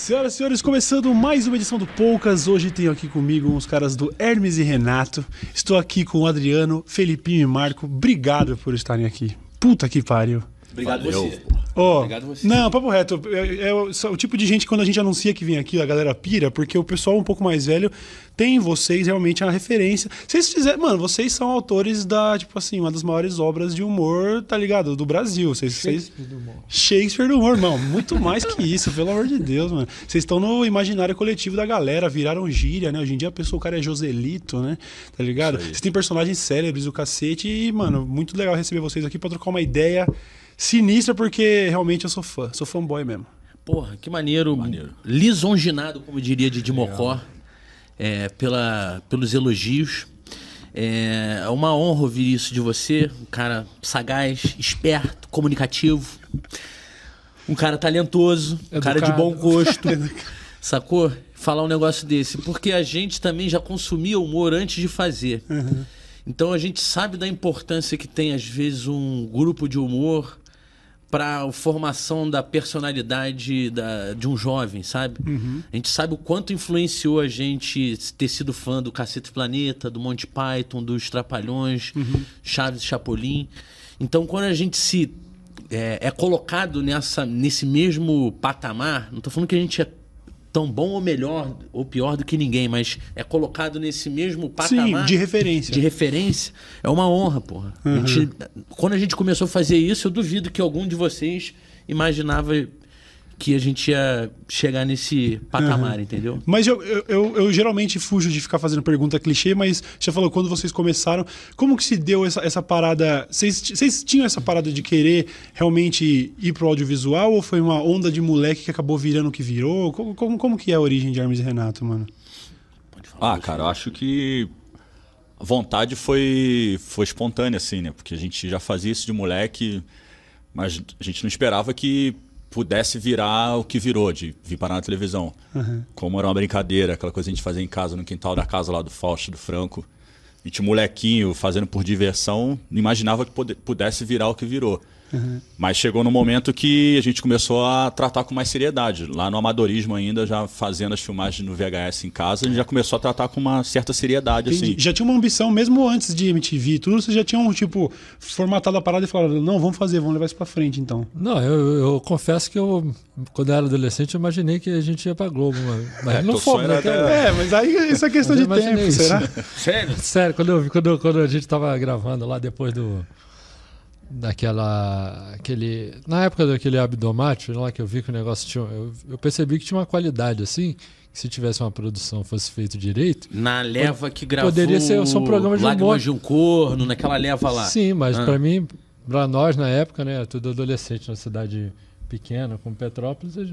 Senhoras e senhores, começando mais uma edição do Poucas. Hoje tenho aqui comigo uns caras do Hermes e Renato. Estou aqui com o Adriano, Felipinho e Marco. Obrigado por estarem aqui. Puta que pariu. Obrigado Valeu. você. Ó, Obrigado você. Não, papo reto. É, é o, tipo de gente que quando a gente anuncia que vem aqui, a galera pira, porque o pessoal um pouco mais velho tem em vocês realmente a referência. Vocês fizeram. Mano, vocês são autores da, tipo assim, uma das maiores obras de humor, tá ligado? Do Brasil. Vocês, vocês- Shakespeare do humor, irmão. Muito mais que isso, pelo amor de Deus, mano. Vocês estão no imaginário coletivo da galera, viraram gíria, né? Hoje em dia a pessoa, o cara é Joselito, né? Tá ligado? Vocês têm personagens célebres, o cacete, e, mano, muito legal receber vocês aqui pra trocar uma ideia sinistra, porque realmente eu sou fã, sou fanboy mesmo. Porra, que maneiro. Maneiro. Lisonjinado, como diria Didi Mocó, é, pela, pelos elogios. É uma honra ouvir isso de você. Um cara sagaz, esperto, comunicativo. Um cara talentoso, um cara de bom gosto. Sacou? Falar um negócio desse. Porque a gente também já consumia humor antes de fazer. Então a gente sabe da importância que tem, às vezes, um grupo de humor para a formação da personalidade da, de um jovem, sabe? A gente sabe o quanto influenciou a gente ter sido fã do Cacete Planeta, do Monty Python, dos Trapalhões, Chaves e Chapolin. Então, quando a gente se é, é colocado nessa, nesse mesmo patamar, não estou falando que a gente é tão bom ou melhor ou pior do que ninguém, mas é colocado nesse mesmo patamar Sim, de referência. de referência, é uma honra, porra. A gente- quando a gente começou a fazer isso, eu duvido que algum de vocês imaginava que a gente ia chegar nesse patamar, entendeu? Mas eu, eu, eu- eu geralmente fujo de ficar fazendo pergunta clichê, mas já falou, quando vocês começaram, como que se deu essa, essa parada? Vocês, vocês tinham essa parada de querer realmente ir pro audiovisual ou foi uma onda de moleque que acabou virando o que virou? Como, como, como que é a origem de Hermes e Renato, mano? Pode falar. Ah, cara, eu acho que a vontade foi, foi espontânea, assim, né? Porque a gente já fazia isso de moleque, mas a gente não esperava que pudesse virar o que virou, de vir parar na televisão. Como era uma brincadeira, aquela coisa que a gente fazia em casa, no quintal da casa lá do Fausto, do Franco. A gente, molequinho, fazendo por diversão, não imaginava que pudesse virar o que virou. Mas chegou no momento que a gente começou a tratar com mais seriedade. Lá no amadorismo ainda, já fazendo as filmagens no VHS em casa, a gente já começou a tratar com uma certa seriedade, Entendi. assim. Já tinha uma ambição, mesmo antes de MTV e tudo, vocês já tinham, tipo, formatado a parada e falaram, não, vamos fazer, vamos levar isso pra frente, então. Não, eu, eu confesso que eu, quando eu era adolescente, eu imaginei que a gente ia pra Globo, mas, mas É, não fomos, né? Até- É, mas aí isso é questão de tempo, isso. será? Sério? Sério, quando, eu, quando, quando a gente tava gravando lá depois do. Daquela. Aquele, na época daquele abdomate, lá que eu vi que o negócio tinha. Eu, eu percebi que tinha uma qualidade assim, que se tivesse uma produção fosse feito direito. Na leva que gravou Poderia ser só um programa de humor. De um Corno, naquela leva lá. Sim, mas Ah. pra mim, pra nós na época, né, tudo adolescente na cidade pequena, como Petrópolis, a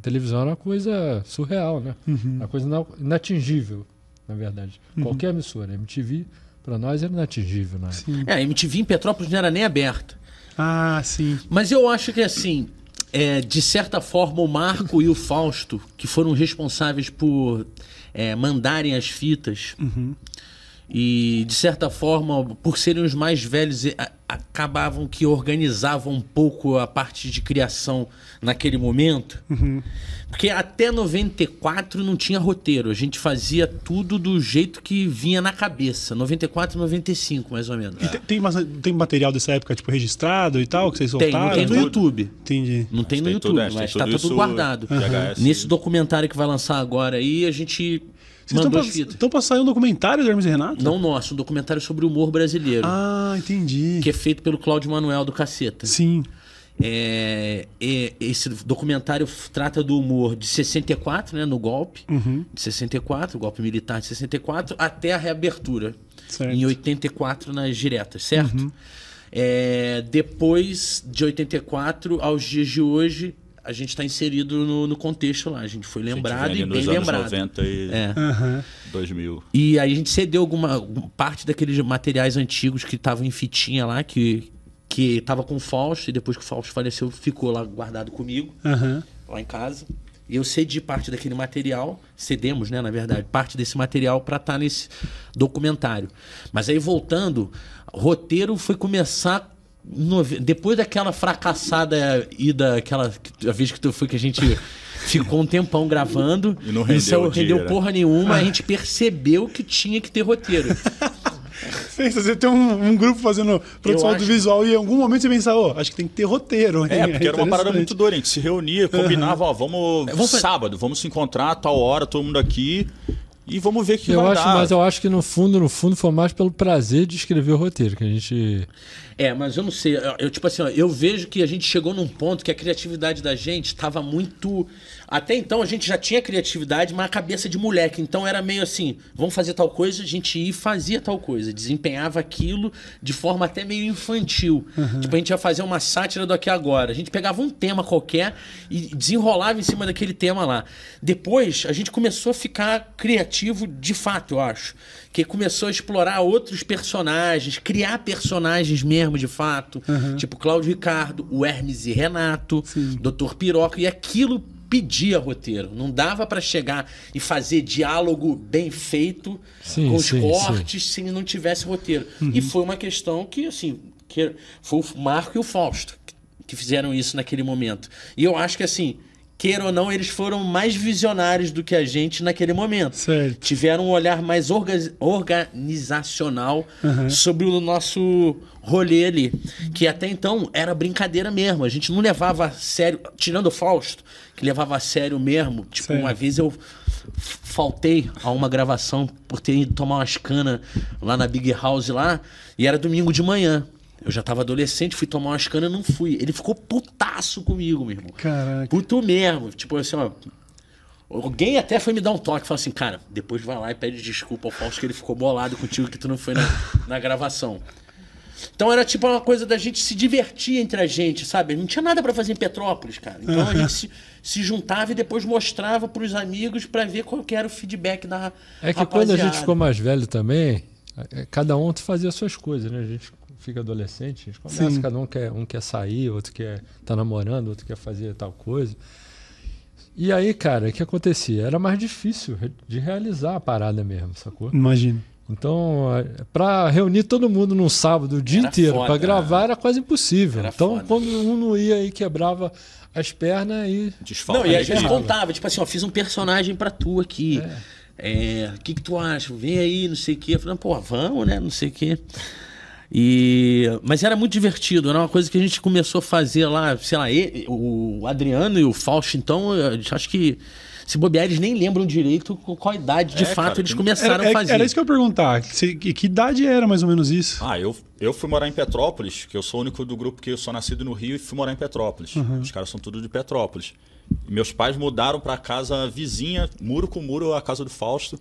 televisão era uma coisa surreal, né? Uma coisa ina- inatingível, na verdade. Qualquer emissora, MTV, pra nós era inatingível, né? É, a MTV em Petrópolis não era nem aberta. Ah, sim. Mas eu acho que assim, é, de certa forma, o Marco e o Fausto, que foram responsáveis por é, mandarem as fitas, e de certa forma, por serem os mais velhos, acabavam que organizavam um pouco a parte de criação naquele momento. Porque até 94 não tinha roteiro, a gente fazia tudo do jeito que vinha na cabeça. 94, 95, mais ou menos. E te- tem, mas- tem material dessa época, tipo, registrado e tal, que vocês Tem, soltaram? não tem no tudo. YouTube. Entendi. Não tem no Tem YouTube, tudo, é, tem mas tudo tá tudo isso guardado. VHS. Nesse documentário que vai lançar agora aí, a gente Vocês mandou estão fitas. pra, sair um documentário do Hermes e Renato? Não nosso, um documentário sobre o humor brasileiro. Ah, entendi. Que é feito pelo Cláudio Manuel do Caceta. Sim. É, é, esse documentário trata do humor de 64, né, no golpe, Uhum. de 64, o golpe militar de 64, até a reabertura, Certo. em 84 nas diretas, certo? Uhum. É, depois de 84 aos dias de hoje, a gente está inserido no, no contexto lá, a gente foi gente lembrado vem e bem nos anos lembrado. 90 e É. Aham. 2000. E aí a gente cedeu alguma parte daqueles materiais antigos que estavam em fitinha lá, que, que tava com o Fausto, e depois que o Fausto faleceu, ficou lá guardado comigo, Aham. lá em casa. E eu cedi parte daquele material, cedemos, né, na verdade, parte desse material para estar nesse documentário. Mas aí voltando, o roteiro foi começar depois daquela fracassada ida, aquela a vez que tu foi que a gente ficou um tempão gravando E não rendeu isso rendeu dia, né? porra nenhuma, a gente percebeu que tinha que ter roteiro. Você tem um, um grupo fazendo produção acho- audiovisual e em algum momento você pensa, ô, acho que tem que ter roteiro. hein? É, porque era uma parada muito doida. A gente se reunia, combinava, ó, vamos, Vamos fa- sábado, vamos se encontrar a tal hora, todo mundo aqui, e vamos ver o que Eu vai acho, dar. mas eu acho que no fundo, no fundo, foi mais pelo prazer de escrever o roteiro, que a gente. É, mas eu não sei. Eu, eu, tipo assim, ó, eu vejo que a gente chegou num ponto que a criatividade da gente estava muito. Até então a gente já tinha criatividade, mas a cabeça de moleque. Então era meio assim: vamos fazer tal coisa, a gente ia e fazia tal coisa. Desempenhava aquilo de forma até meio infantil. Tipo, a gente ia fazer uma sátira do aqui agora. A gente pegava um tema qualquer e desenrolava em cima daquele tema lá. Depois a gente começou a ficar criativo de fato, eu acho. Que começou a explorar outros personagens, criar personagens mesmo de fato. Tipo Cláudio Ricardo, o Hermes e Renato, Dr. Piroca. E aquilo pedia roteiro. Não dava pra chegar e fazer diálogo bem feito Sim, com os sim, cortes se não tivesse roteiro. E foi uma questão que, assim, que foi o Marco e o Fausto que- que fizeram isso naquele momento. E eu acho que, assim, queira ou não, eles foram mais visionários do que a gente naquele momento. Certo. Tiveram um olhar mais orga- organizacional sobre o nosso rolê ali. Que até então era brincadeira mesmo. A gente não levava a sério, tirando o Fausto, que levava a sério mesmo. Tipo, Certo. uma vez eu faltei a uma gravação por ter ido tomar umas canas lá na Big House lá, e era domingo de manhã. Eu já tava adolescente, fui tomar umas canas e não fui. Ele ficou putaço comigo, meu irmão. Caraca. Puto mesmo. Tipo assim, ó. Alguém até foi me dar um toque, falou assim, cara, depois vai lá e pede desculpa ao Fausto que ele ficou bolado contigo que tu não foi na, na gravação. Então era tipo uma coisa da gente se divertir entre a gente, sabe? Não tinha nada pra fazer em Petrópolis, cara. Então a gente se, se juntava e depois mostrava pros amigos pra ver qual que era o feedback da É que quando a gente rapaziada. ficou mais velho também, é, cada um fazia suas coisas, né? A gente fica adolescente, a gente começa, Sim. cada um quer, um quer sair, outro quer tá namorando, outro quer fazer tal coisa. E aí, cara, o que acontecia? Era mais difícil de realizar a parada mesmo, sacou? Imagina. Então, é, pra reunir todo mundo num sábado o dia Era inteiro pra gravar era quase impossível. Era então, foda. quando um não ia aí quebrava as pernas e Desfalque. Não, e a né, gente cara? contava, tipo assim, ó, fiz um personagem pra tu aqui. É, O que, que tu acha? Vem aí, não sei o quê. Eu falei, pô, vamos, né? Não sei o quê. E... Mas era muito divertido, era uma coisa que a gente começou a fazer lá, sei lá, e- o Adriano e o Fausto, então, eu acho que se bobear, eles nem lembram direito com qual idade de É, fato cara, eles começaram Era, a fazer. era isso que eu ia perguntar. Se- que, que idade era mais ou menos isso? Ah, eu, eu fui morar em Petrópolis, que eu sou o único do grupo que eu sou nascido no Rio e fui morar em Petrópolis. Os caras são tudo de Petrópolis. E meus pais mudaram para casa vizinha, muro com muro, a casa do Fausto,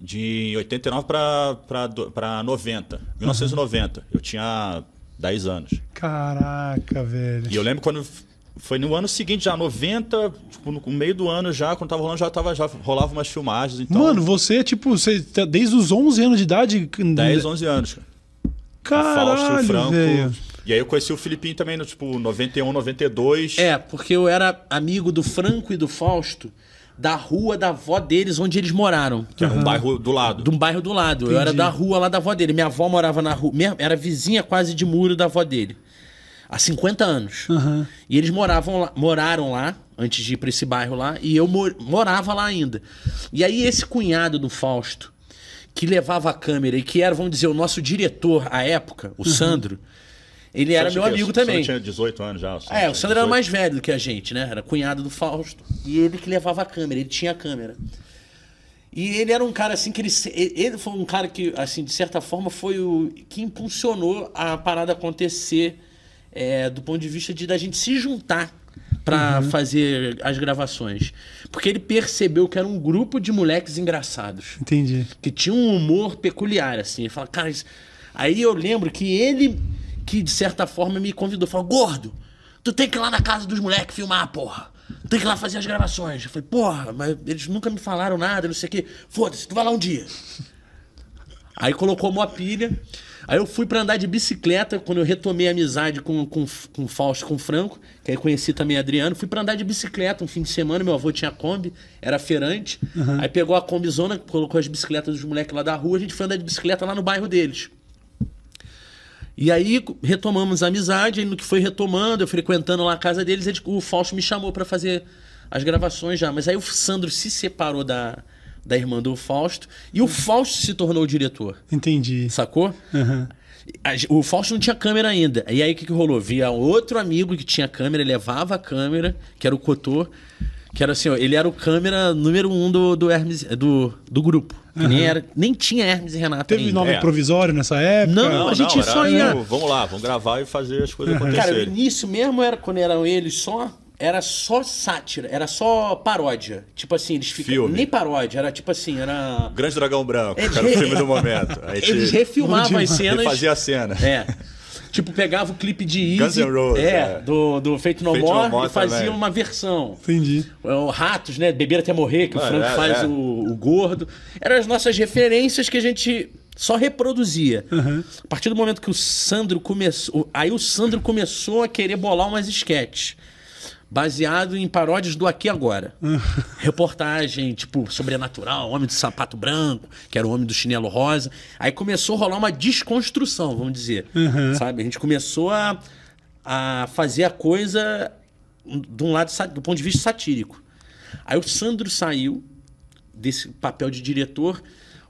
de 89 para 90, 1990. Eu tinha 10 anos. Caraca, velho. E eu lembro quando foi no ano seguinte, já 90, tipo, no meio do ano já, quando tava rolando, já, tava, já rolava umas filmagens. Então, Mano, você tipo, você tá desde os 11 anos de idade. 10, 11 anos. cara. Caralho, Franco. velho. E aí eu conheci o Filipinho também no tipo 91, 92. É, porque eu era amigo do Franco e do Fausto da rua da avó deles, onde eles moraram. Que era um bairro do lado. De um bairro do lado. Eu era da rua lá da avó dele. Minha avó morava na rua. Era vizinha quase de muro da avó dele. Há 50 anos. E eles moravam lá, moraram lá, antes de ir pra esse bairro lá, e eu mor- morava lá ainda. E aí, esse cunhado do Fausto, que levava a câmera e que era, vamos dizer, o nosso diretor à época, o Sandro, ele era meu amigo também. Tinha 18 anos já. É, o Sandro era mais velho do que a gente, né? Era cunhado do Fausto. E ele que levava a câmera, ele tinha a câmera. E ele era um cara assim que ele. se- Ele foi um cara que, assim, de certa forma, foi o que impulsionou a parada acontecer é, do ponto de vista de da gente se juntar pra fazer as gravações. Porque ele percebeu que era um grupo de moleques engraçados Entendi. que tinha um humor peculiar, assim. Ele fala, cara, isso... aí eu lembro que ele, que de certa forma me convidou, falou, gordo, tu tem que ir lá na casa dos moleques filmar, porra. Tu tem que ir lá fazer as gravações. Eu falei, porra, mas eles nunca me falaram nada, não sei o quê. Foda-se, tu vai lá um dia. Aí colocou uma pilha. Aí eu fui pra andar de bicicleta, quando eu retomei a amizade com, com, com o Fausto, com o Franco, que aí conheci também Adriano. Fui pra andar de bicicleta um fim de semana, meu avô tinha Kombi, era feirante. Aí pegou a Kombizona, colocou as bicicletas dos moleques lá da rua, a gente foi andar de bicicleta lá no bairro deles. E aí retomamos a amizade, e no que foi retomando, eu frequentando lá a casa deles, ele- o Fausto me chamou pra fazer as gravações já. Mas aí o Sandro se separou da, da irmã do Fausto e o Fausto se tornou o diretor. Entendi. Sacou? Ge- O Fausto não tinha câmera ainda. E aí o que, que rolou? Via outro amigo que tinha câmera, levava a câmera, que era o Cotô, que era assim, ó, ele era o câmera número um do, do Hermes, do, do grupo. Que nem, era, nem tinha Hermes e Renato Teve ainda. nome É. provisório nessa época? Não, a gente só ia- tipo, Vamos lá, vamos gravar e fazer as coisas Cara, o acontecerem. início mesmo era quando eram eles só. Era só sátira, era só paródia. Tipo assim, eles ficam. Filme. Nem paródia, era tipo assim, era. Grande Dragão Branco, Eles que era o filme do momento. A gente Eles refilmavam as cenas. refazia a cena. É. Tipo, pegava o clipe de Easy. Guns N' Roses, é, é. Do, do Feito No Feito No More e fazia também. uma versão. Entendi. É, O Ratos, né? Beber até morrer, que o Ah, Franco é, faz é. O, o gordo. Eram as nossas referências que a gente só reproduzia. A partir do momento que o Sandro começou. Aí o Sandro começou a querer bolar umas esquetes. Baseado em paródias do Aqui Agora. Reportagem, tipo, sobrenatural, homem do sapato branco, que era o homem do chinelo rosa. Aí começou a rolar uma desconstrução, vamos dizer. Sabe? A gente começou a, a fazer a coisa de um lado, do ponto de vista satírico. Aí o Sandro saiu desse papel de diretor,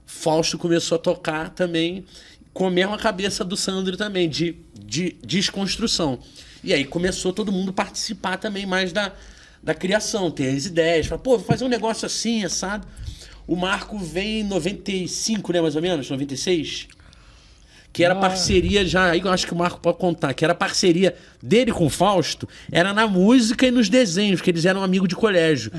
Fausto começou a tocar também com a mesma cabeça do Sandro também, de, de desconstrução. E aí começou todo mundo a participar também mais da, da criação, ter as ideias, falar, pô, vou fazer um negócio assim, assado. O Marco vem em 95, né, mais ou menos, 96? Que era parceria já, aí eu acho que o Marco pode contar, que era parceria dele com o Fausto, era na música e nos desenhos, que eles eram amigos de colégio.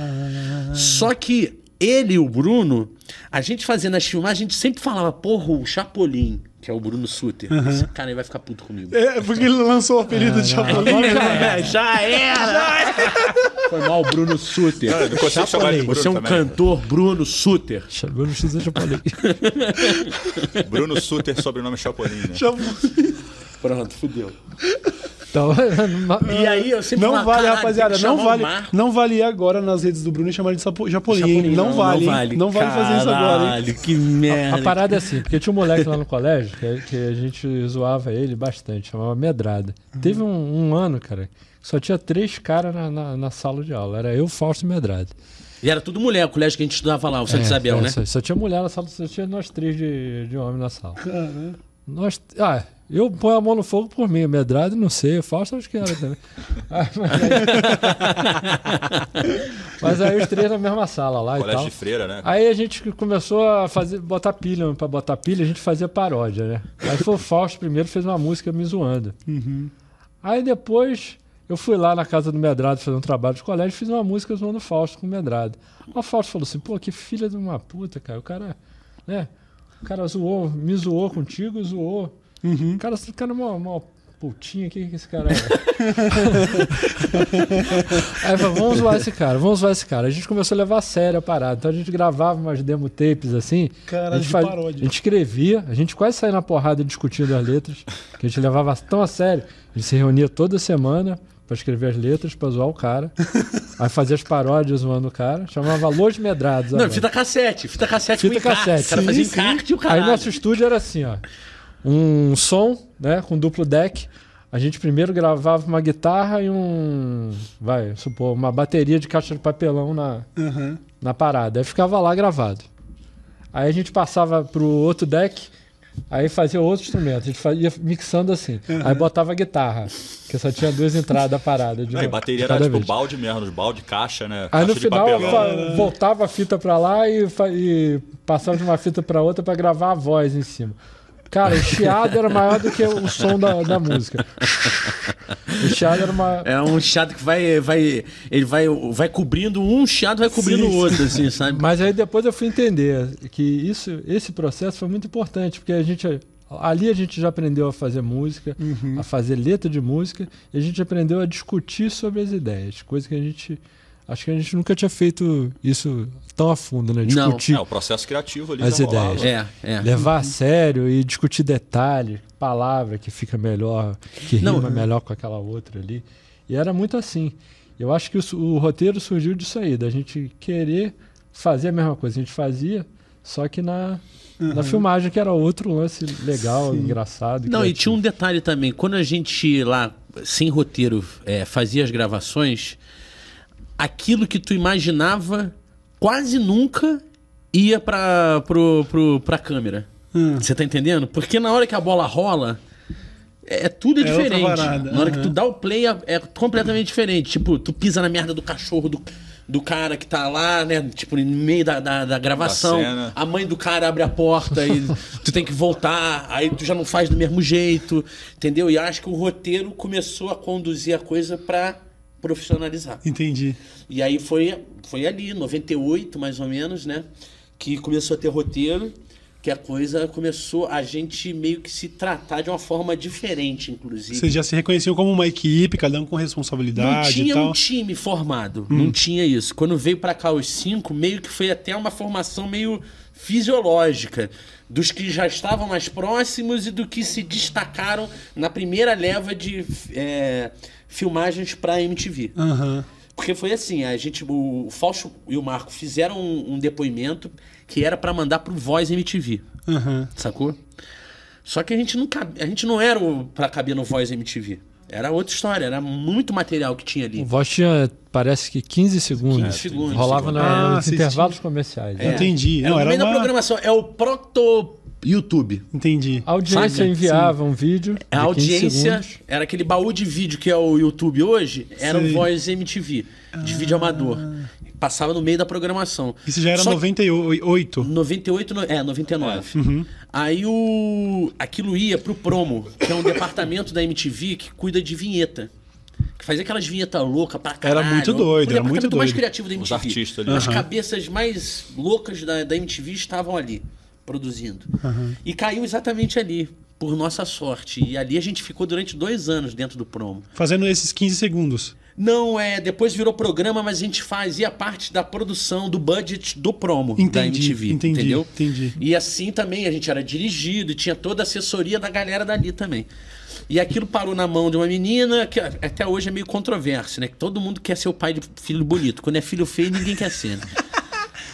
Só que ele e o Bruno, a gente fazendo as filmagens, a gente sempre falava, porra, o Chapolin, que é o Bruno Suter. Esse cara aí vai ficar puto comigo. É, porque ele lançou o apelido de Chapolin. É, já era! Foi mal, Bruno Suter. Não, eu não consigo chamar de Bruno Você é um também. cantor, Bruno Suter. Bruno X eu já falei. Bruno Suter, sobrenome Chapolin, né? Chapolin. Pronto, fudeu. Então, E aí eu sempre Não falava, vale, "Caralho, rapaziada. Não vale, Marco." não vale agora nas redes do Bruno e chamar ele de Sapo- hein? Chapolin, não, vale, hein? Não vale fazer isso agora, hein? Caralho, que merda. a parada é assim, porque tinha um moleque lá no colégio que, que a gente zoava ele bastante, chamava Medrada. Teve um, um ano, cara, que só tinha três caras na, na, na sala de aula. Era eu, Fausto e Medrada. E era tudo mulher, o colégio que a gente estudava lá, o Santa É, Isabel, é, né? Só, só tinha mulher na sala, só tinha nós três de, de homem na sala. Nós, ah, eu ponho a mão no fogo por mim, Medrado, não sei, o Fausto acho que era também. Ah, mas, aí, mas aí os três na mesma sala lá e Colégio tal. de freira, né? Aí a gente começou a fazer, botar pilha, pra botar pilha, a gente fazia paródia, né? Aí foi o Fausto primeiro, fez uma música me zoando. Aí depois eu fui lá na casa do Medrado fazer um trabalho de colégio e fiz uma música zoando o Fausto com o Medrado. Aí o Fausto falou assim, pô, que filha de uma puta, cara. O cara, né? O cara zoou, me zoou contigo, zoou. O cara, esse cara é uma, uma putinha, que que esse cara é? Aí falei, vamos zoar esse cara, vamos zoar esse cara. A gente começou a levar a sério a parada. Então a gente gravava umas demo tapes assim. Cara, a gente faz-. A gente escrevia, a gente quase saía na porrada discutindo as letras, que a gente levava tão a sério. A gente se reunia toda semana pra escrever as letras, pra zoar o cara. Aí fazia as paródias zoando o cara. Chamava Los Medrados. Não, banda. fita cassete, fita cassete Fita com encarte. cassete. O cara Sim, fazia encarte o Aí caralho. nosso estúdio era assim, ó. Um som, né, com duplo deck. A gente primeiro gravava uma guitarra e um, vai, supor, uma bateria de caixa de papelão na, Aham. na parada. Aí ficava lá gravado. Aí a gente passava pro outro deck, aí fazia outro instrumento. A gente fa- ia mixando assim. Aí botava a guitarra, que só tinha duas entradas da parada. De Não, e uma- bateria de era tipo vez. balde mesmo, balde, caixa, né? Aí no Caixa de final papelão. voltava a fita pra lá e, e passava de uma fita pra outra pra gravar a voz em cima. Cara, o chiado era maior do que o som da, da música. O chiado era uma. É um chiado que vai, vai, ele vai, vai cobrindo um chiado, vai cobrindo o outro, assim, sabe? Mas aí depois eu fui entender que isso, esse processo foi muito importante, porque a gente ali a gente já aprendeu a fazer música, a fazer letra de música, e a gente aprendeu a discutir sobre as ideias, coisa que a gente acho que a gente nunca tinha feito isso tão a fundo, né? Não. Discutir É, o processo criativo ali As ideias. É, é. levar a sério e discutir detalhes, palavra que fica melhor, que Não, rima melhor com aquela outra ali. E era muito assim. Eu acho que o, o roteiro surgiu disso aí, da gente querer fazer a mesma coisa. A gente fazia só que na, na filmagem que era outro lance legal, engraçado. Não, e criativo. tinha um detalhe também. Quando a gente lá, sem roteiro, é, fazia as gravações, aquilo que tu imaginava quase nunca ia pra, pro, pro, pra câmera. Hum. Você tá entendendo? Porque na hora que a bola rola, é, tudo é, É outra diferente. Na hora que aham. tu dá o play, é, é completamente diferente. Tipo, tu pisa na merda do cachorro do, do cara que tá lá, né? Tipo, no meio da, da, da gravação. Da a mãe do cara abre a porta e tu tem que voltar, aí tu já não faz do mesmo jeito, entendeu? E acho que o roteiro começou a conduzir a coisa pra profissionalizar. Entendi. E aí foi, foi ali, 98 mais ou menos, né? Que começou a ter roteiro, que a coisa começou a gente meio que se tratar de uma forma diferente, inclusive. Vocês já se reconheciam como uma equipe, cada um com Não responsabilidade tinha e tal. um time formado, não tinha isso. Quando veio pra cá os cinco, meio que foi até uma formação meio fisiológica dos que já estavam mais próximos e do que se destacaram na primeira leva de é, filmagens pra MTV. Aham. Porque foi assim, a gente, o Fausto e o Marco fizeram um, um depoimento que era pra mandar pro Voz MTV, Aham. sacou? Só que a gente não a gente não era o pra caber no Voz MTV. Era outra história, era muito material que tinha ali. O Voz tinha, parece que 15 segundos. 15 segundos. Rolava na- Ah, nos intervalos comerciais. É. Entendi. É Não, era uma... programação, é o proto YouTube. Entendi. A audiência Sabe? enviava um vídeo. A de 15 audiência era aquele baú de vídeo que é o YouTube hoje, era Sei. o Voz MTV, de vídeo amador. Passava no meio da programação. Isso já era Só- 98. 98, no- é, 99. Uhum. Aí o aquilo ia pro promo, que é um departamento da MTV que cuida de vinheta. Que fazia aquelas vinhetas loucas pra caralho. Era muito doido, O era muito departamento mais doido. criativo da MTV. Os artistas ali. As cabeças mais loucas da, da MTV estavam ali, produzindo. E caiu exatamente ali, por nossa sorte. E ali a gente ficou durante dois anos dentro do promo. Fazendo esses 15 segundos. Não, é, depois virou programa, mas a gente fazia parte da produção, do budget do promo da Entendi, MTV, entendi, entendeu? entendi. E assim também a gente era dirigido e tinha toda a assessoria da galera dali também. E aquilo parou na mão de uma menina que até hoje é meio controverso, né? Que todo mundo quer ser o pai de filho bonito. Quando é filho feio, ninguém quer ser. né?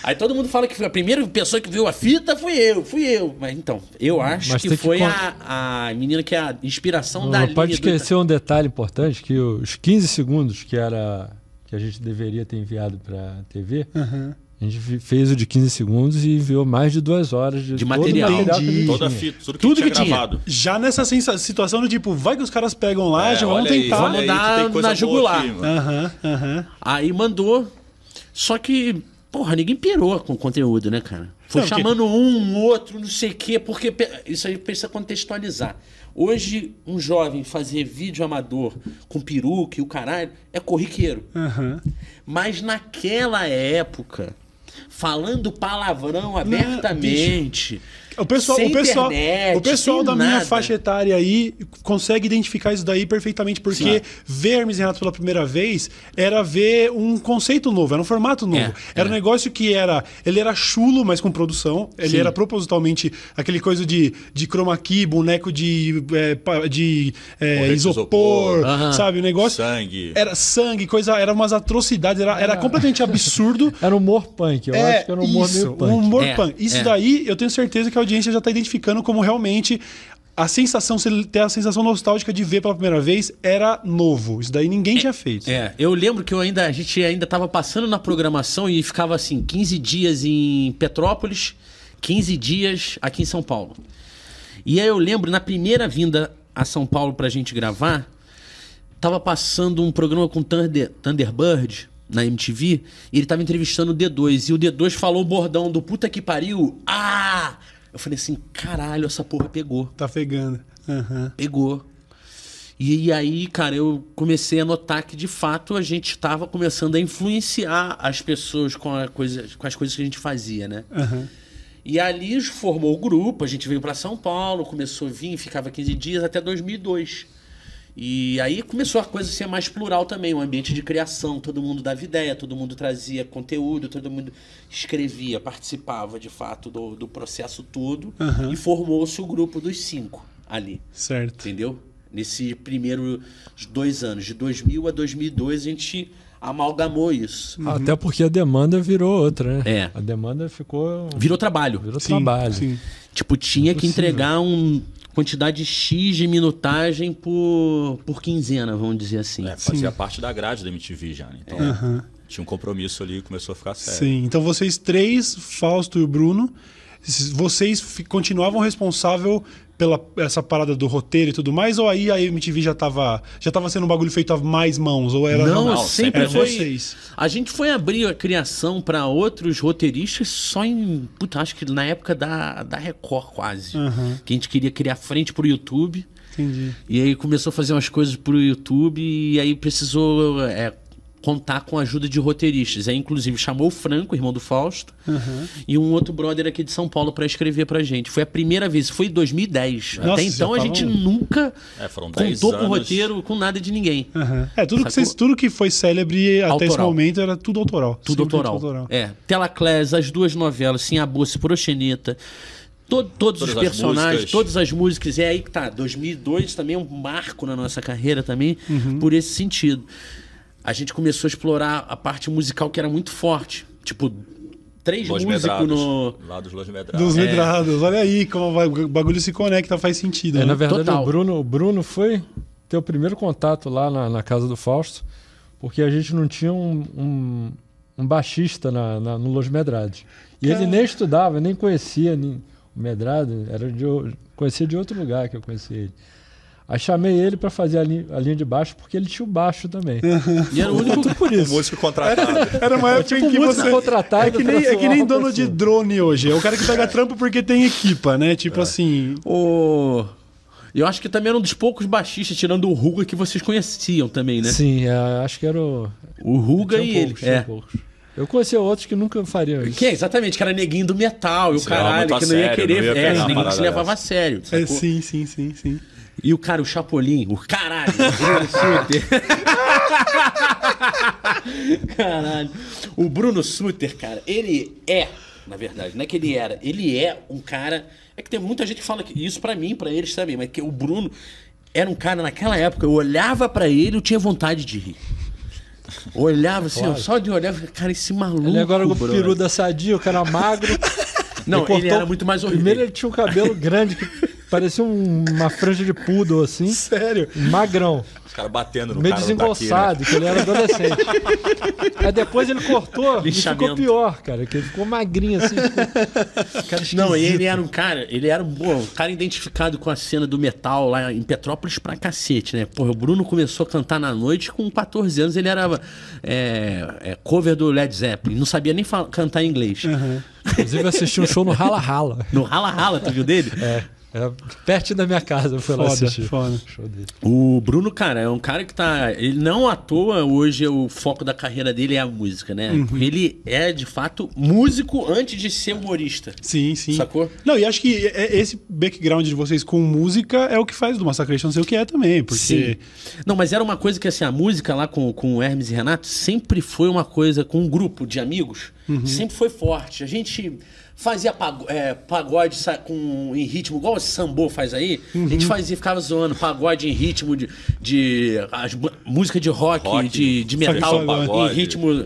Aí todo mundo fala que a primeira pessoa que viu a fita fui eu, fui eu. Mas então, eu acho Mas que que foi con- a, a menina que é a inspiração Não, da não linha pode do- esquecer um detalhe importante, que os 15 segundos que era que a gente deveria ter enviado para TV, a gente fez o de 15 segundos e enviou mais de duas horas de, De material. que a gente Entendi. Toda a fita, tudo que Tudo tinha que tinha. Já nessa situação do tipo, vai que os caras pegam lá, É, já aí, tentar. Vamos dar na jugular. aqui. Aham, aham. Aí mandou. Só que, porra, ninguém pirou com o conteúdo, né, cara? Foi Não, chamando um, um outro, não sei o quê, porque isso aí precisa contextualizar. Hoje, um jovem fazer vídeo amador com peruca e o caralho é corriqueiro. aham. Mas naquela época, falando palavrão abertamente. O pessoal, sem o pessoal, internet, o pessoal sem da minha nada. faixa etária aí consegue identificar isso daí perfeitamente, porque ver Hermes e Renato pela primeira vez era ver um conceito novo, era um formato novo. É, era um é. negócio que era. Ele era chulo, mas com produção. Ele Sim. era propositalmente aquele coisa de, de chroma key, boneco de, é, de é, de isopor, isopor. Aham. sabe? O negócio. Sangue. Era sangue, coisa, era umas atrocidades, era, era completamente absurdo. Era um humor punk, eu acho que era um humor isso, meio punk. um humor É, punk. Isso é. daí, eu tenho certeza que a audiência já tá identificando como realmente a sensação, você ter a sensação nostálgica de ver pela primeira vez, era novo. Isso daí ninguém tinha feito. É, eu lembro que eu ainda, a gente ainda tava passando na programação e ficava assim, 15 dias em Petrópolis, 15 dias aqui em São Paulo. E aí eu lembro, na primeira vinda a São Paulo pra gente gravar, tava passando um programa com Thunder, Thunderbird na MTV, e ele tava entrevistando o D2, e o D2 falou o bordão do puta que pariu, ah! Eu falei assim, caralho, essa porra pegou. Tá pegando. Aham. Pegou. E, aí, cara, eu comecei a notar que de fato a gente estava começando a influenciar as pessoas com, a coisa, com as coisas que a gente fazia, né? Aham. E ali formou o grupo, a gente veio para São Paulo, começou a vir, ficava 15 dias até 2002. E aí começou a coisa a ser mais plural também, um ambiente de criação, todo mundo dava ideia, todo mundo trazia conteúdo, todo mundo escrevia, participava de fato do, do processo todo Aham. e formou-se o grupo dos cinco ali. Certo. Entendeu? Nesses primeiros dois anos, de 2000 a 2002, a gente amalgamou isso. Até porque a demanda virou outra, né? É. A demanda ficou. Virou trabalho. Virou Sim, trabalho. sim. Tipo, tinha que entregar uma quantidade X de minutagem por, por quinzena, vamos dizer assim. É, fazia parte da grade da MTV já, né? Então tinha um compromisso ali e começou a ficar sério. Sim, então vocês três, Fausto e o Bruno, vocês continuavam responsável pela essa parada do roteiro e tudo mais, ou aí a MTV já tava, já tava sendo um bagulho feito a mais mãos, ou era Não, não, sempre era foi. vocês. A gente foi abrir a criação para outros roteiristas só em. Puta, acho que na época da, da Record quase. Uhum. Que a gente queria criar frente pro YouTube. Entendi. E aí começou a fazer umas coisas pro YouTube e aí precisou é, contar com a ajuda de roteiristas. Aí, inclusive, chamou o Franco, irmão do Fausto, e um outro brother aqui de São Paulo para escrever pra gente. Foi a primeira vez, foi em 2010. Nossa, Até então a gente um- nunca É, foram 10 contou com roteiro, com nada de ninguém. Aham. É, tudo que, vocês, tudo que foi célebre até esse Autoral. momento era tudo autoral. Tudo Sempre autoral. É, Telaclés, as duas novelas, Sim a Bolsa e Proxeneta. To- todos Todas os personagens, todas as músicas. É aí que tá. 2002 também é um marco na nossa carreira também, Uhum. por esse sentido. A gente começou a explorar a parte musical que era muito forte. Tipo, três Los músicos Medrados. no. Lá dos Los Medrados. Dos É. letrados. Olha aí como o bagulho se conecta, faz sentido. É, né? na verdade, Total. o Bruno, o Bruno foi ter o primeiro contato lá na, na casa do Fausto, porque a gente não tinha um, um, um baixista na, na- no Los Medrades. E ele nem estudava, nem conhecia nem, o Medrado, era de, conhecia de outro lugar que eu conhecia ele. Aí chamei ele para fazer a, li- a linha de baixo, porque ele tinha o baixo também. E era o único. Por isso. Músico contratado. Era uma época tipo em que você. contratada É que nem, é que nem dono de drone hoje. É o cara que pega trampo porque tem equipa, né? Tipo assim. o... Eu acho que também era um dos poucos baixistas, tirando o Ruga, que vocês conheciam também, né? Sim, é, acho que era o. O Ruga e ele. poucos, tinha É. poucos. Eu conhecia outros que nunca fariam isso. Que é, exatamente, que era neguinho do metal e o caralho, que não ia sério, querer. não ia é, ninguém se levava a sério. É, sim, sim, sim, sim. E o cara, o Chapolin, o caralho, o Bruno Suter. caralho. O Bruno Suter, cara, ele é, na verdade, não é que ele era, ele é um cara. É que tem muita gente que fala que isso pra mim, pra eles também, mas que o Bruno era um cara naquela época, eu olhava pra ele, eu tinha vontade de rir. Olhava assim, ó, só de olhar, cara, esse maluco. Ele agora com o peru da sadia, o cara magro. Não, Ele ele cortou- era muito mais horrível. Primeiro ele tinha um cabelo grande, que parecia um- uma franja de poodle, assim. Sério. Magrão. Os caras batendo no meio cara daqui, né? desengonçado, que ele era adolescente. Aí depois ele cortou e ficou pior, cara. Que ele ficou magrinho, assim. Ficou... Cara Não, ele era um cara, ele era pô, um cara identificado com a cena do metal lá em Petrópolis pra cacete, né? Porra, o Bruno começou a cantar na noite com 14 anos, ele era é, é, cover do Led Zeppelin, não sabia nem cantar inglês. Inclusive eu assisti um show no Rala Rala. No Rala Rala, tu viu dele? É. Era pertinho da minha casa, eu fui lá assistir. foda. O Bruno, cara, é um cara que tá. Ele não à toa, hoje o foco da carreira dele é a música, né? Porque ele é, de fato, músico antes de ser humorista. Sim, sim. Sacou? Não, e acho que é- esse background de vocês com música é o que faz do Massacration ser o que é também, porque... Sim. Não, mas era uma coisa que assim, a música lá com, com o Hermes e Renato sempre foi uma coisa com um grupo de amigos, sempre foi forte. A gente fazia pago- é, pagode com, em ritmo, igual o Sambô faz aí, a gente fazia, ficava zoando pagode em ritmo de, de as música de rock, Rock, de, de metal em pagode. ritmo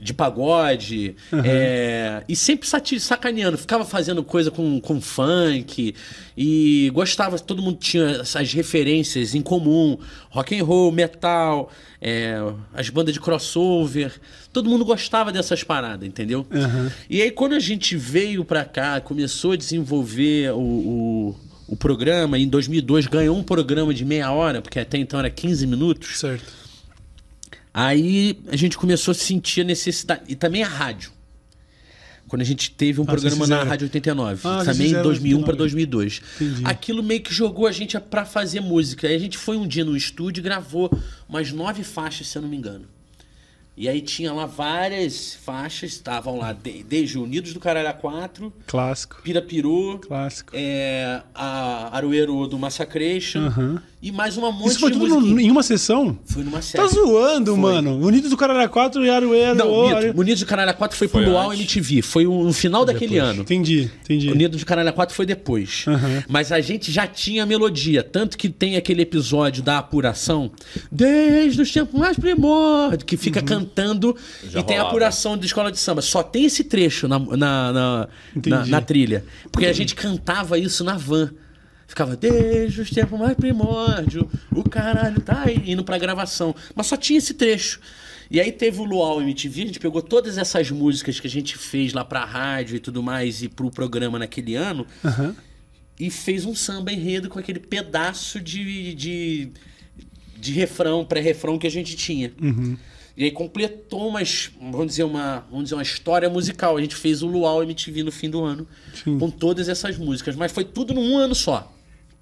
de pagode é, e sempre sacaneando. Ficava fazendo coisa com, com funk e gostava todo mundo tinha essas referências em comum. Rock and roll metal é, as bandas de crossover. Todo mundo gostava dessas paradas entendeu? E aí quando a gente veio pra cá começou a desenvolver o, o o programa, em 2002 ganhou um programa de meia hora, porque até então era 15 minutos. Certo. Aí a gente começou a sentir a necessidade. E também a rádio. Quando a gente teve um Ah, programa na. Rádio 89. Ah, também em fizeram 2001 para 89. 2002. Entendi. Aquilo meio que jogou a gente pra fazer música. Aí a gente foi um dia no estúdio e gravou umas nove faixas, se eu não me engano. E aí tinha lá várias faixas, estavam lá de- desde Unidos do Caralho a 4, Clássico. Pirapiru, Clássico. é, a Arueiro do Massacration. Aham. E mais uma monte Isso foi tudo no- em uma sessão? Foi numa série. Tá zoando, Foi. mano. Unidos do Caralho 4 e Aruero. Não, Mito, Unidos de Caralho 4 foi, Foi pro Luau. MTV. Foi o- no final daquele ano. Entendi, entendi. Unidos de Caralho 4 foi depois. Mas a gente já tinha melodia. Tanto que tem aquele episódio da apuração, desde os tempos mais primórdios, que fica cantando Já e tem a rolava. apuração de escola de samba. Só tem esse trecho na, na, na, na, na trilha. Porque a gente cantava isso na van. Ficava, desde os tempos mais primórdios, o caralho tá aí, indo pra gravação. Mas só tinha esse trecho. E aí teve o Luau MTV, a gente pegou todas essas músicas que a gente fez lá pra rádio e tudo mais, e pro programa naquele ano, Aham. e fez um samba enredo com aquele pedaço de, de, de refrão, pré-refrão que a gente tinha. E aí completou umas, vamos dizer, uma, vamos dizer, uma história musical. A gente fez o Luau MTV no fim do ano, Sim. com todas essas músicas. Mas foi tudo num ano só.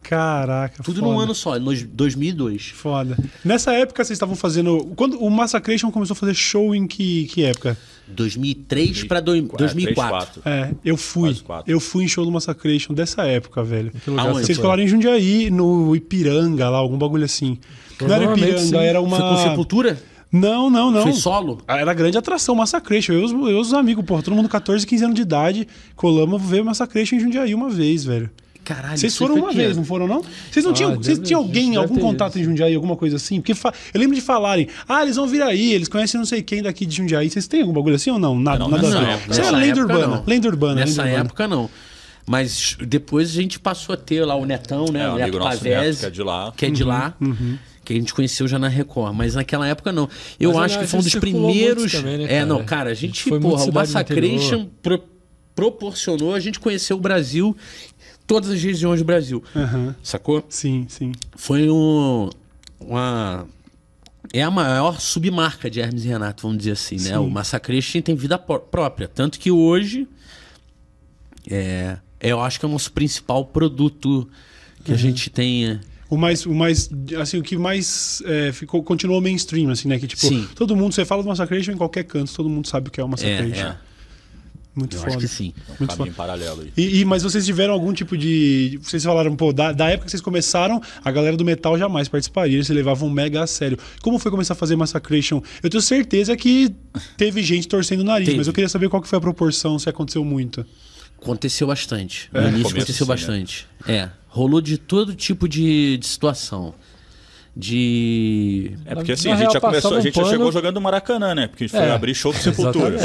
Caraca, Tudo foda. num ano só, em 2002. Foda. Nessa época vocês estavam fazendo. Quando o Massacration começou a fazer show em que, que época? 2003 para 2004. É, eu fui. Eu fui em show do Massacration dessa época, velho. Vocês colaram em Jundiaí, no Ipiranga lá, algum bagulho assim. Não era Ipiranga, sim. era uma. Foi com Sepultura? Não, não, não. Foi solo? Era grande atração, Massacration. Eu e os, eu e os amigos, porra, todo mundo 14, 15 anos de idade, colamos ver Massacration em Jundiaí uma vez, velho. Caralho, Vocês isso foram uma vez, não foram, não? Vocês não Ah, tinham. Vocês tinham alguém, algum contato ido. em Jundiaí, alguma coisa assim? Porque fa- eu lembro de falarem, ah, eles vão vir aí, eles conhecem não sei quem daqui de Jundiaí. Vocês têm algum bagulho assim ou não? Nada, Não, nada nessa a ver. época- Isso é lenda urbana. não. Lenda urbana. Nessa lenda urbana. época, não. Mas depois a gente passou a ter lá o Netão, né? É, o Neto amigo nosso, Pavese, Neto, que é de lá. que é de lá, que a gente conheceu já na Record. Mas naquela época, não. Eu Mas, acho aliás, que foi um dos primeiros... também, né, É, não, cara, a A gente, foi muito porra, o Massacration pro- proporcionou a gente conhecer o Brasil, todas as regiões do Brasil. Aham. Sacou? Sim, sim. Foi um, uma. É a maior submarca de Hermes e Renato, vamos dizer assim, né? Sim. O Massacration tem vida pró- própria. Tanto que hoje. É, eu acho que é o nosso principal produto que Uhum. a gente tem. é, O mais, o mais, assim, o que mais é, ficou, continuou mainstream, assim, né? Que tipo, Sim. todo mundo, você fala do Massacration em qualquer canto, todo mundo sabe o que é o É, Massacration. é, Muito eu foda. acho que sim. Um Muito caminho paralelo aí. E, e- mas vocês tiveram algum tipo de. Vocês falaram, pô, da, da época que vocês começaram, a galera do metal jamais participaria, eles se levavam mega a sério. Como foi começar a fazer Massacration? Eu tenho certeza que teve gente torcendo o nariz, Teve. mas eu queria saber qual que foi a proporção, se aconteceu muito. Aconteceu bastante. É, no início começo, aconteceu sim, né? bastante. É. Rolou de todo tipo de, de situação. De. É porque assim, na a gente real, já começou, a um gente já pano- chegou jogando no Maracanã, né? Porque a gente foi É, abrir show com Sepultura.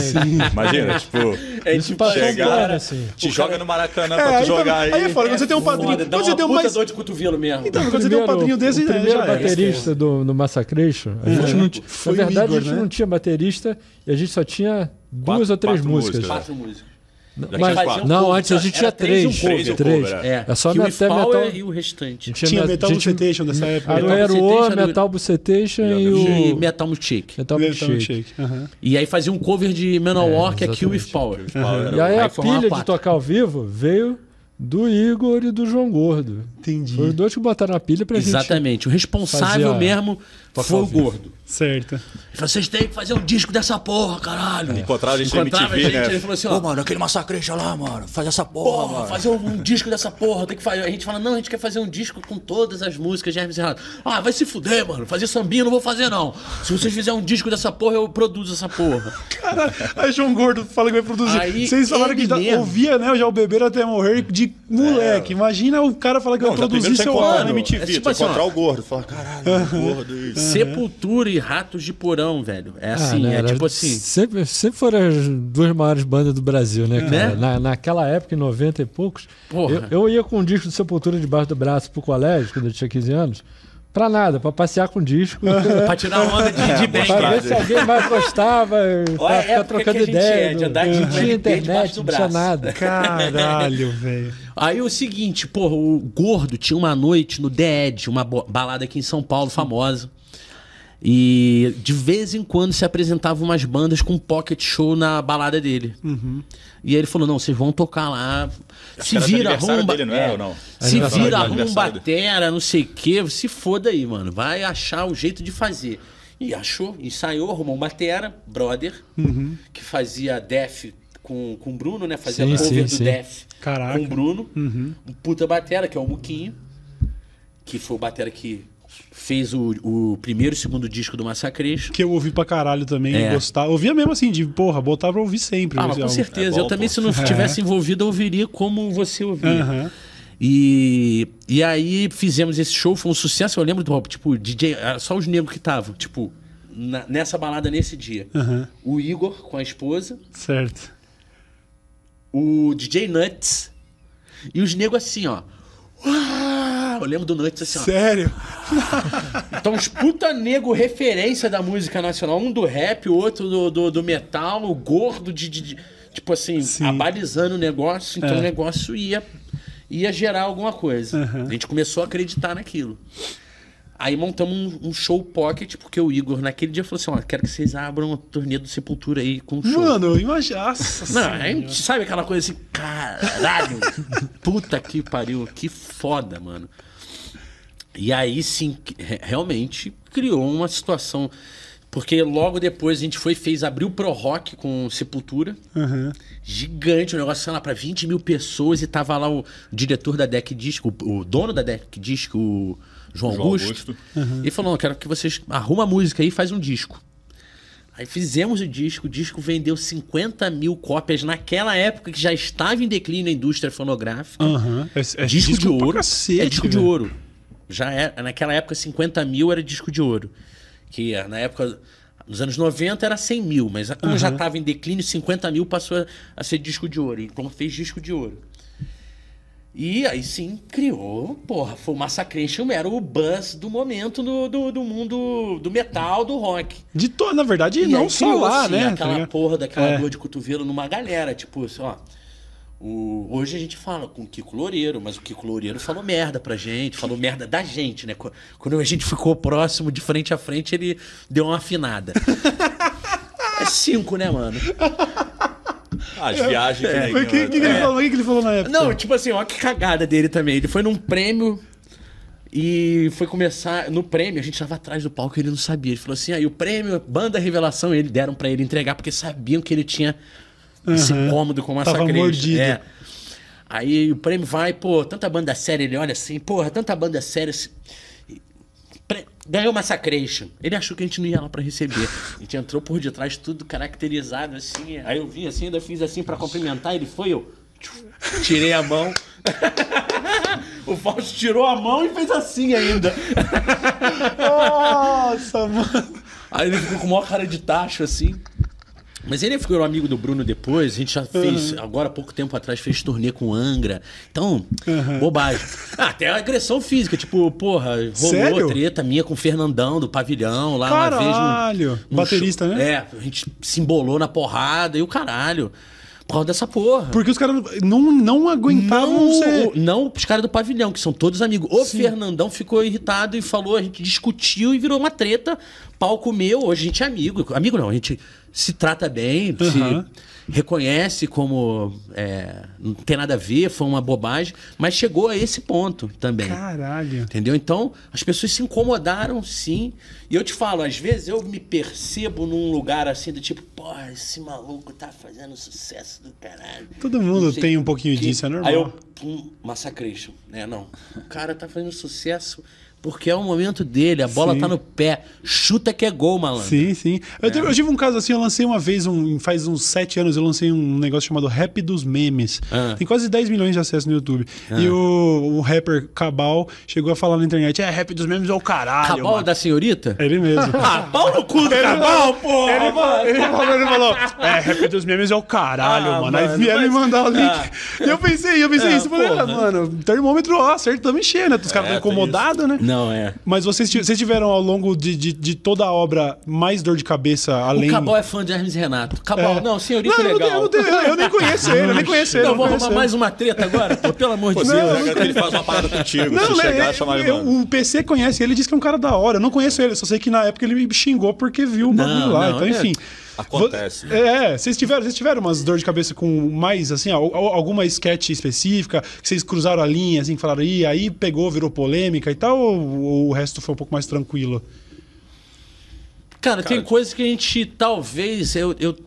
Imagina, tipo, É, um chegar, assim. te O joga cara- no Maracanã É, pra aí tu jogar aí. aí é foda, quando você tem um padrinho. Foda, Quando você tem um mais. dor de cotovelo mesmo. Então, quando você tem um padrinho desse, o primeiro já baterista do, no Massacration, a gente não tinha. Foi Na verdade, a gente né? não tinha baterista e a gente só tinha duas ou três músicas. Quatro músicas. Já Mas- não, cover, antes a gente tinha três e três. e um cover, É, É só With Power metal- e o restante. Tinha, Tinha me- Metal Bucetation dessa época. Era o Metal Bucetation, Metal Bucetation e E o Metal Milkshake. Metal Metal Milkshake. Aham. E aí fazia um cover de Manowar, que é Kill With exatamente. Power. Power, E aí, a formava pilha de tocar ao vivo veio do Igor e do João Gordo. Entendi. Foi os dois que botaram a pilha pra gente. Exatamente. O responsável Fazia- mesmo foi gordo. Certo. Ele falou, vocês têm que fazer um disco dessa porra, caralho. Encontraram a gente na Encontrava MTV, a gente, né? Ele falou assim, Pô, ó, mano, aquele massacreja lá, mano. Faz essa porra, porra, mano. fazer um, um disco dessa porra, tem que fazer. A gente fala, não, a gente quer fazer um disco com todas as músicas de Hermes e Renato. Ah, vai se fuder, mano. Fazer sambinha eu não vou fazer, não. Se vocês fizerem um disco dessa porra, eu produzo essa porra. Caralho, aí João Gordo fala que vai produzir. Aí Vocês falaram que já mesmo. ouvia, né? Já o beber até morrer de moleque. Imagina o cara falar que Não, vai produzir você seu MTV, É tipo tu assim, ó. encontrar o gordo. Falar, caralho, gordo isso. Sepultura e Ratos de Porão, velho. É Ah, assim, né, é era- tipo assim. Sempre, sempre foram as duas maiores bandas do Brasil, né, cara? Né? Na, naquela época, em 90 e poucos, eu, eu ia com um disco de Sepultura debaixo do braço pro colégio, quando eu tinha 15 anos, pra nada, pra passear com o disco, Pra tirar onda de, de bem, pra cara. ver se alguém mais gostava, Olha pra ficar trocando ideia. é, de andar de não tinha internet, do não tinha braço. nada. Caralho, velho. Aí o seguinte, porra, o Gordo tinha uma noite no The Edge, uma balada aqui em São Paulo, famosa. E de vez em quando se apresentavam umas bandas com pocket show na balada dele. E aí ele falou: não, vocês vão tocar lá. Acho se vira, arruma. dele, não era ou não? Se vira, um dele. batera, não sei o quê. Se foda aí, mano. Vai achar o jeito de fazer. E achou, ensaiou, arrumou um batera, brother, que fazia Def com, com o Bruno, né? Fazia Sim, cover sim, do sim. Def Caraca. com o Bruno. Um puta batera, que é o Muquinho. que foi o batera que fez o, o primeiro e segundo disco do Massacration. Que eu ouvi pra caralho também, É. gostar. Ouvia mesmo assim, de porra, botar pra ouvir sempre. Ah, mas com certeza. É bom, eu também, pô. se não tivesse envolvido, eu ouviria como você ouvia. Aham. E, e aí fizemos esse show, foi um sucesso. Eu lembro do tipo, DJ, era só os negros que estavam, tipo, na- nessa balada nesse dia. Aham. O Igor com a esposa, Certo. o DJ Nuts e os negros assim, ó. Uau! Eu lembro do Nuts assim, ó. Sério? Então, os puta nego referência da música nacional. Um do rap, o outro do, do, do metal, o gordo de. de- de- tipo assim, Sim. abalizando o negócio. Então É. o negócio ia, ia gerar alguma coisa. Uhum. A gente começou a acreditar naquilo. Aí montamos um, um show pocket, porque o Igor, naquele dia, falou assim: ó, quero que vocês abram a turnê do Sepultura aí com um show. Mano, imagina. Não, Senhora. a gente sabe aquela coisa assim, caralho, puta que pariu, que foda, mano. E aí sim, realmente criou uma situação. Porque logo depois a gente foi fez abriu pro rock com Sepultura. Aham. Gigante, o negócio, sei lá, pra 20 mil pessoas e tava lá o diretor da Deck Disco, o, o dono da Deck Disco, o João, João Augusto. Augusto. E falou: "Não, quero que vocês arrumam a música aí e faz um disco. Aí fizemos o disco, o disco vendeu 50 mil cópias naquela época que já estava em declínio a indústria fonográfica. Aham. É, é disco, de pra ouro. cacete, é disco de velho. ouro. Já era, naquela época, 50 mil era disco de ouro. Que eh, na época, nos anos 90 era 100 mil, mas como já estava em declínio, 50 mil passou a, a ser disco de ouro. Então fez disco de ouro. E aí sim criou, porra, foi o Massacration, era o buzz do momento do, do, do mundo do metal, do rock. De to... Na verdade, E não só criou, lá, assim, né? tá Aquela ligado? porra daquela É. dor de cotovelo numa galera. Tipo, assim, ó. O... Hoje a gente fala com o Kiko Loureiro, mas o Kiko Loureiro falou merda pra gente, falou merda da gente, né? Qu- Quando a gente ficou próximo, de frente a frente, ele deu uma afinada. é cinco, né, mano? Ah, As viagens neguinho- o que, que, que ele é. falou? O que, ele falou na época? Não, tipo assim, ó, que cagada dele também. Ele foi num prêmio e foi começar. No prêmio, a gente tava atrás do palco e ele não sabia. Ele falou assim: aí o prêmio, banda revelação, ele deram pra ele entregar, porque sabiam que ele tinha esse Aham. incômodo com o Tava mordido. É. Aí o prêmio vai, pô, tanta banda séria, ele olha assim, porra, tanta banda séria. assim, Ganhou Massacration. Ele achou que a gente não ia lá pra receber. A gente entrou por detrás, tudo caracterizado assim. Aí eu vim assim, ainda fiz assim pra cumprimentar. Ele foi, eu tirei a mão. o Fausto tirou a mão e fez assim ainda. Nossa, mano. Aí ele ficou com a maior cara de tacho assim. Mas ele ficou amigo do Bruno depois. A gente já fez, agora há pouco tempo atrás, fez turnê com Angra. Então, bobagem. Ah, até agressão física. Tipo, porra, rolou Sério? treta minha com o Fernandão do Pavilhão lá uma vez. Caralho. num Baterista, show. né? É, a gente se embolou na porrada e o caralho. Por causa dessa porra. Porque os caras não, não aguentavam Não, ser... não os caras do pavilhão, que são todos amigos. O Fernandão ficou irritado e falou, a gente discutiu e virou uma treta. Palco meu, hoje a gente é amigo. Amigo não, a gente se trata bem, Aham. se reconhece como é, não tem nada a ver, foi uma bobagem, mas chegou a esse ponto também. Caralho. Entendeu? Então, as pessoas se incomodaram, sim. E eu te falo, às vezes eu me percebo num lugar assim, do tipo, pô, esse maluco tá fazendo sucesso do caralho. Todo mundo tem um pouquinho quê. disso, é normal. Aí eu, pum, Massacration, né? Não. O cara tá fazendo sucesso porque é o momento dele, a bola Sim. tá no pé. Chuta que é gol, malandro. Sim, sim. Eu, tive, eu tive um caso assim, eu lancei uma vez, um, faz uns sete anos, eu lancei um negócio chamado Rap dos Memes. Ah. Tem quase 10 milhões de acessos no YouTube. E o, o rapper Cabal chegou a falar na internet: é, Rap dos Memes é o caralho. Cabal mano." da senhorita? É Ele mesmo. Ah, pau no cu do Cabal, porra! Ele falou, ele falou, ele falou, é, Rap dos Memes é o caralho, Ah, mano. Aí vieram me mandar o link. Ah. E eu pensei, eu pensei Ah, isso. Eu falei, ah, porra. mano, termômetro, ó, certo, tamo enchendo, né? Os caras É, estão tem incomodados, né? Não, é. Mas vocês, vocês tiveram ao longo de, de, de toda a obra mais dor de cabeça, além... O Cabal é fã de Hermes e Renato. Cabal, É. não, senhorita Não, eu não legal. tenho- eu, não tenho- eu nem conheço ele, eu nem conheço ele. Não, eu vou arrumar mais uma treta agora, pô, pelo amor de Não, Deus. eu Pega, Ele faz uma parada contigo. Não, se chegar, é- chamar ele, eu- mano. o PC conhece ele, diz que é um cara da hora. Eu não conheço ele, só sei que na época ele me xingou porque viu o Não, bagulho lá. não, então, é- enfim. Acontece. Vo- É, vocês tiveram, vocês tiveram umas dor de cabeça com mais, assim, al- al- alguma sketch específica, que vocês cruzaram a linha, assim, que falaram, e aí pegou, virou polêmica e tal, ou, ou o resto foi um pouco mais tranquilo? Cara, tem coisas que a gente talvez eu, eu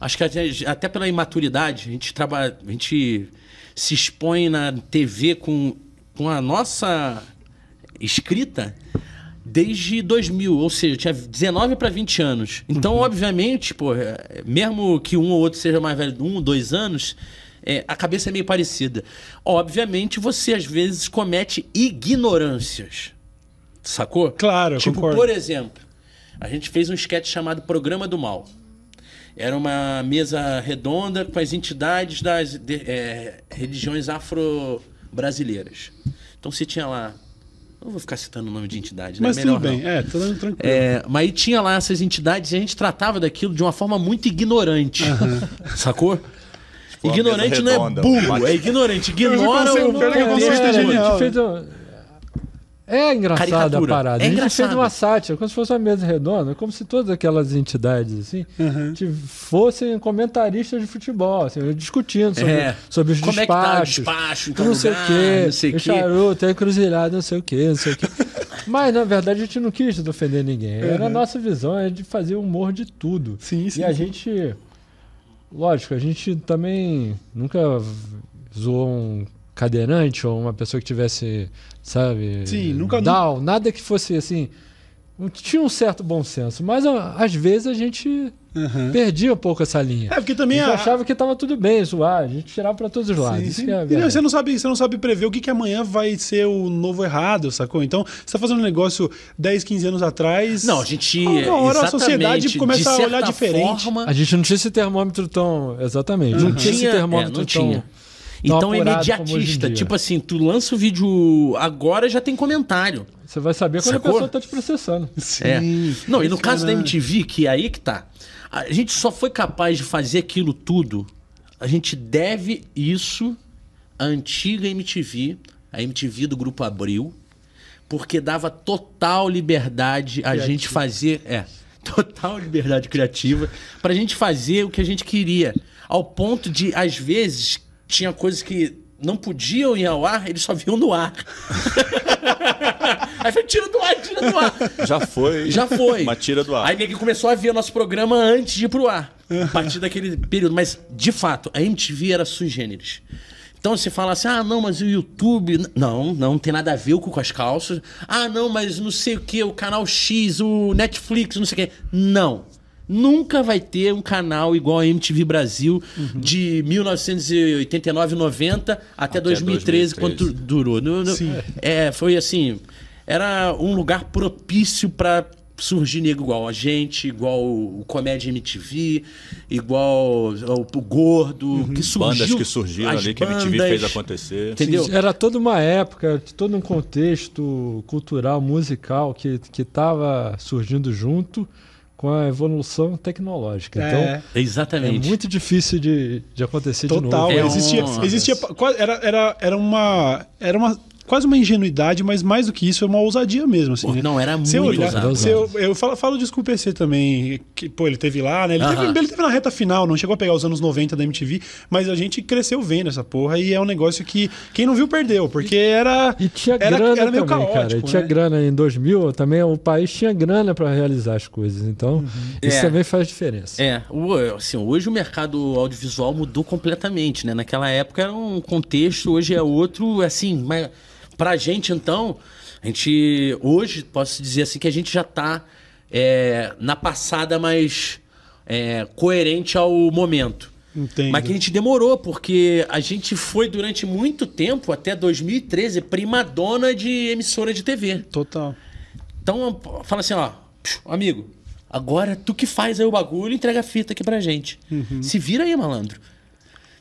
acho que até, até pela imaturidade a gente trabalha, a gente se expõe na TV com, com a nossa escrita desde 2000, ou seja, eu tinha 19 para 20 anos. Então, Uhum. obviamente, pô, é, mesmo que um ou outro seja mais velho, um ou dois anos, é, a cabeça é meio parecida. Obviamente, você às vezes comete ignorâncias. Sacou? Claro, Tipo, concordo. por exemplo, a gente fez um sketch chamado Programa do Mal. Era uma mesa redonda com as entidades das de- é, religiões afro-brasileiras. Então você tinha lá. Não vou ficar citando o nome de entidade, né? Mas Melhor tudo bem, não. é, tô dando tranquilo. É, mas aí tinha lá essas entidades e a gente tratava daquilo de uma forma muito ignorante. Sacou? uma ignorante não é burro, é ignorante. Ignora o contexto é da É engraçada a parada. É a gente fez uma sátira, como se fosse uma mesa redonda, como se todas aquelas entidades assim que fossem comentaristas de futebol, assim, discutindo sobre, É. sobre os Como é que tá o despachos. despacho tal não sei lugar, o quê, não sei o quê. charuto, encruzilhada, não sei o quê, não sei o quê. Mas, na verdade, a gente não quis ofender ninguém. Era a nossa visão, é de fazer humor de tudo. Sim, sim, E a gente. Lógico, a gente também nunca zoou um cadeirante ou uma pessoa que tivesse, sabe? Sim, nunca- Down, nada que fosse assim. Tinha um certo bom senso, mas às vezes a gente perdia um pouco essa linha. É, porque A também gente a, achava que estava tudo bem zoar, a gente tirava para todos os lados. Sim, sim. é a E você não sabe, você não sabe prever o que, que amanhã vai ser o novo errado, sacou? Então, você tá fazendo um negócio 10, 15 anos atrás. Não, a gente. Uma hora a exatamente, sociedade começa a olhar diferente. forma, A gente não tinha esse termômetro tão. Exatamente. Não, não tinha esse tinha, é, termômetro não tão. tinha. Então é imediatista. dia. Tipo assim, tu lança o vídeo agora já tem comentário. Você vai saber quando Sacou? a pessoa tá te processando. Sim. É. Não, e no caso da. MTV, que é aí que tá. A gente só foi capaz de fazer aquilo tudo. A gente deve isso à antiga MTV, a MTV do Grupo Abril, porque dava total liberdade a gente fazer. É. Total liberdade criativa pra gente fazer o que a gente queria. Ao ponto de, às vezes, tinha coisas que não podiam ir ao ar, eles só viam no ar. Aí foi, tira do ar, tira do ar. Já foi. Já foi. Uma tira do ar. Aí ninguém começou a ver o nosso programa antes de ir pro ar. A partir daquele período. Mas, de fato, a MTV era sui generis. Então você fala assim, ah, não, mas o YouTube. Não, não tem nada a ver com as calças. Ah, não, mas não sei o que, o canal X, o Netflix, não sei o que. Não. Nunca vai ter um canal igual a MTV Brasil de 1989, 90 até, 2013, 2013. quanto durou. Sim. É, foi assim. Era um lugar propício pra surgir nego igual a gente, igual o Comédia MTV, igual o, Gordo, que surgiu. Bandas que surgiram ali, que a MTV bandas, fez acontecer. Entendeu? Era toda uma época, todo um contexto cultural, musical que que estava surgindo junto com a evolução tecnológica. Então, É. é Exatamente. muito difícil de, de acontecer de Total, novo. É existia, um- existia era, era, era uma era uma quase uma ingenuidade, mas mais do que isso é uma ousadia mesmo, assim. Pô, né? não, era muito eu olhar, ousado. se eu, eu falo, falo de Desculpa PC também, que pô, ele teve lá, né? Ele teve, Aham. ele teve na reta final, não chegou a pegar os anos 90 da MTV, mas a gente cresceu vendo essa porra e é um negócio que quem não viu perdeu, porque era E tinha era, grana era meio também, caótico, cara. E tinha né? grana em 2000 também, o país tinha grana para realizar as coisas. Então, isso É. também faz diferença. É, o- assim, hoje o mercado audiovisual mudou completamente, né? Naquela época era um contexto, hoje é outro, assim, mas pra gente então, a gente hoje posso dizer assim que a gente já tá é, na passada mais é, coerente ao momento. Entendo. Mas que a gente demorou, porque a gente foi durante muito tempo, até 2013, primadona de emissora de TV. Total. Então, fala assim, ó, "Psh, amigo, agora tu que faz aí o bagulho, entrega a fita aqui pra gente. Uhum. Se vira aí, malandro.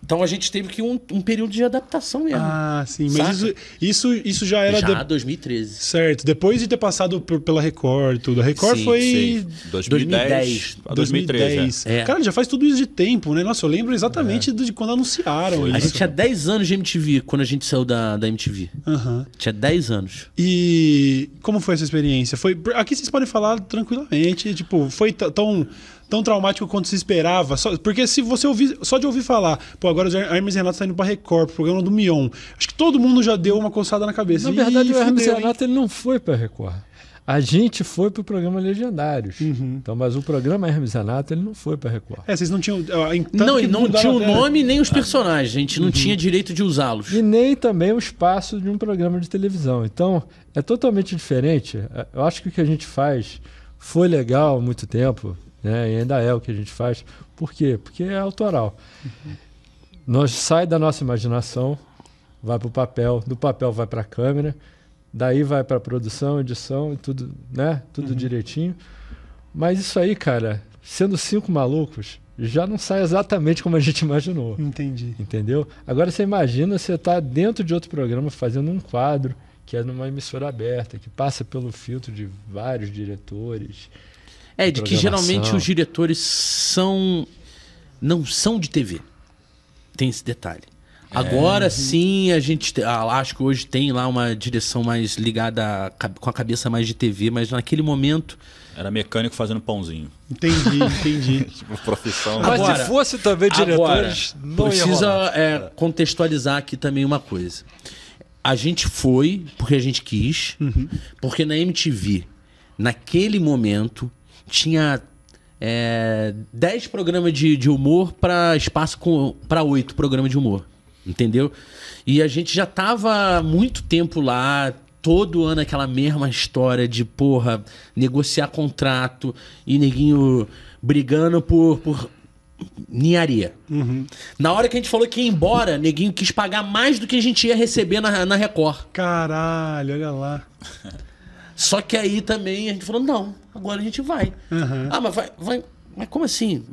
Então a gente teve que um, um período de adaptação mesmo. Ah, sim, Saca? mas isso, isso, isso já era Já de- 2013. certo, depois de ter passado por- pela Record e tudo. A Record Sim, foi Sim, 2010 a 2013. é. É. Cara, já faz tudo isso de tempo, né? Nossa, eu lembro exatamente de quando anunciaram A isso. gente tinha 10 anos de MTV quando a gente saiu da, da MTV. Aham. Tinha 10 anos. E como foi essa experiência? Foi aqui vocês podem falar tranquilamente, tipo, foi tão tão traumático quanto se esperava, Só- porque se você ouvir só de ouvir falar, pô, agora o Hermes Renato tá indo pra Record, pro programa do Mion. Acho que todo mundo já deu uma coçada na cabeça. Na verdade, Ih, o Hermes fudeu, Renato ele não foi para Record. A gente foi pro programa Legendários. Então, mas o programa Hermes Renato, ele não foi pra Record. É, vocês não tinham. ah, Não, que e não tinha o nome nem os personagens. A gente não tinha direito de usá-los. E nem também o espaço de um programa de televisão. Então, é totalmente diferente. Eu acho que o que a gente faz foi legal há muito tempo, né? e ainda é o que a gente faz. Por quê? Porque é autoral. Nós sai da nossa imaginação, vai para o papel, do papel vai para a câmera, daí vai para a produção, edição e tudo, né? Tudo direitinho. Mas isso aí, cara, sendo cinco malucos, já não sai exatamente como a gente imaginou. Entendi. Entendeu? Agora você imagina você estar dentro de outro programa fazendo um quadro que é numa emissora aberta, que passa pelo filtro de vários diretores. É, de que geralmente os diretores são. não são de TV. Tem esse detalhe. Agora sim a gente. te- acho que hoje tem lá uma direção mais ligada a com a cabeça mais de TV, mas naquele momento. Era mecânico fazendo pãozinho. Entendi, entendi. Tipo, profissão. Mas Agora- se fosse também diretores, Agora, não precisa é, contextualizar aqui também uma coisa. A gente foi porque a gente quis, porque na MTV, naquele momento, tinha é, 10 programas de, de humor para espaço para 8 programas de humor. Entendeu? E a gente já tava há muito tempo lá, todo ano aquela mesma história de, porra, negociar contrato e neguinho brigando por, por ninharia. Na hora que a gente falou que ia embora, neguinho quis pagar mais do que a gente ia receber na, na Record. Caralho, olha lá. Só que aí também a gente falou, não, agora a gente vai. Ah, mas vai, vai. Mas como assim?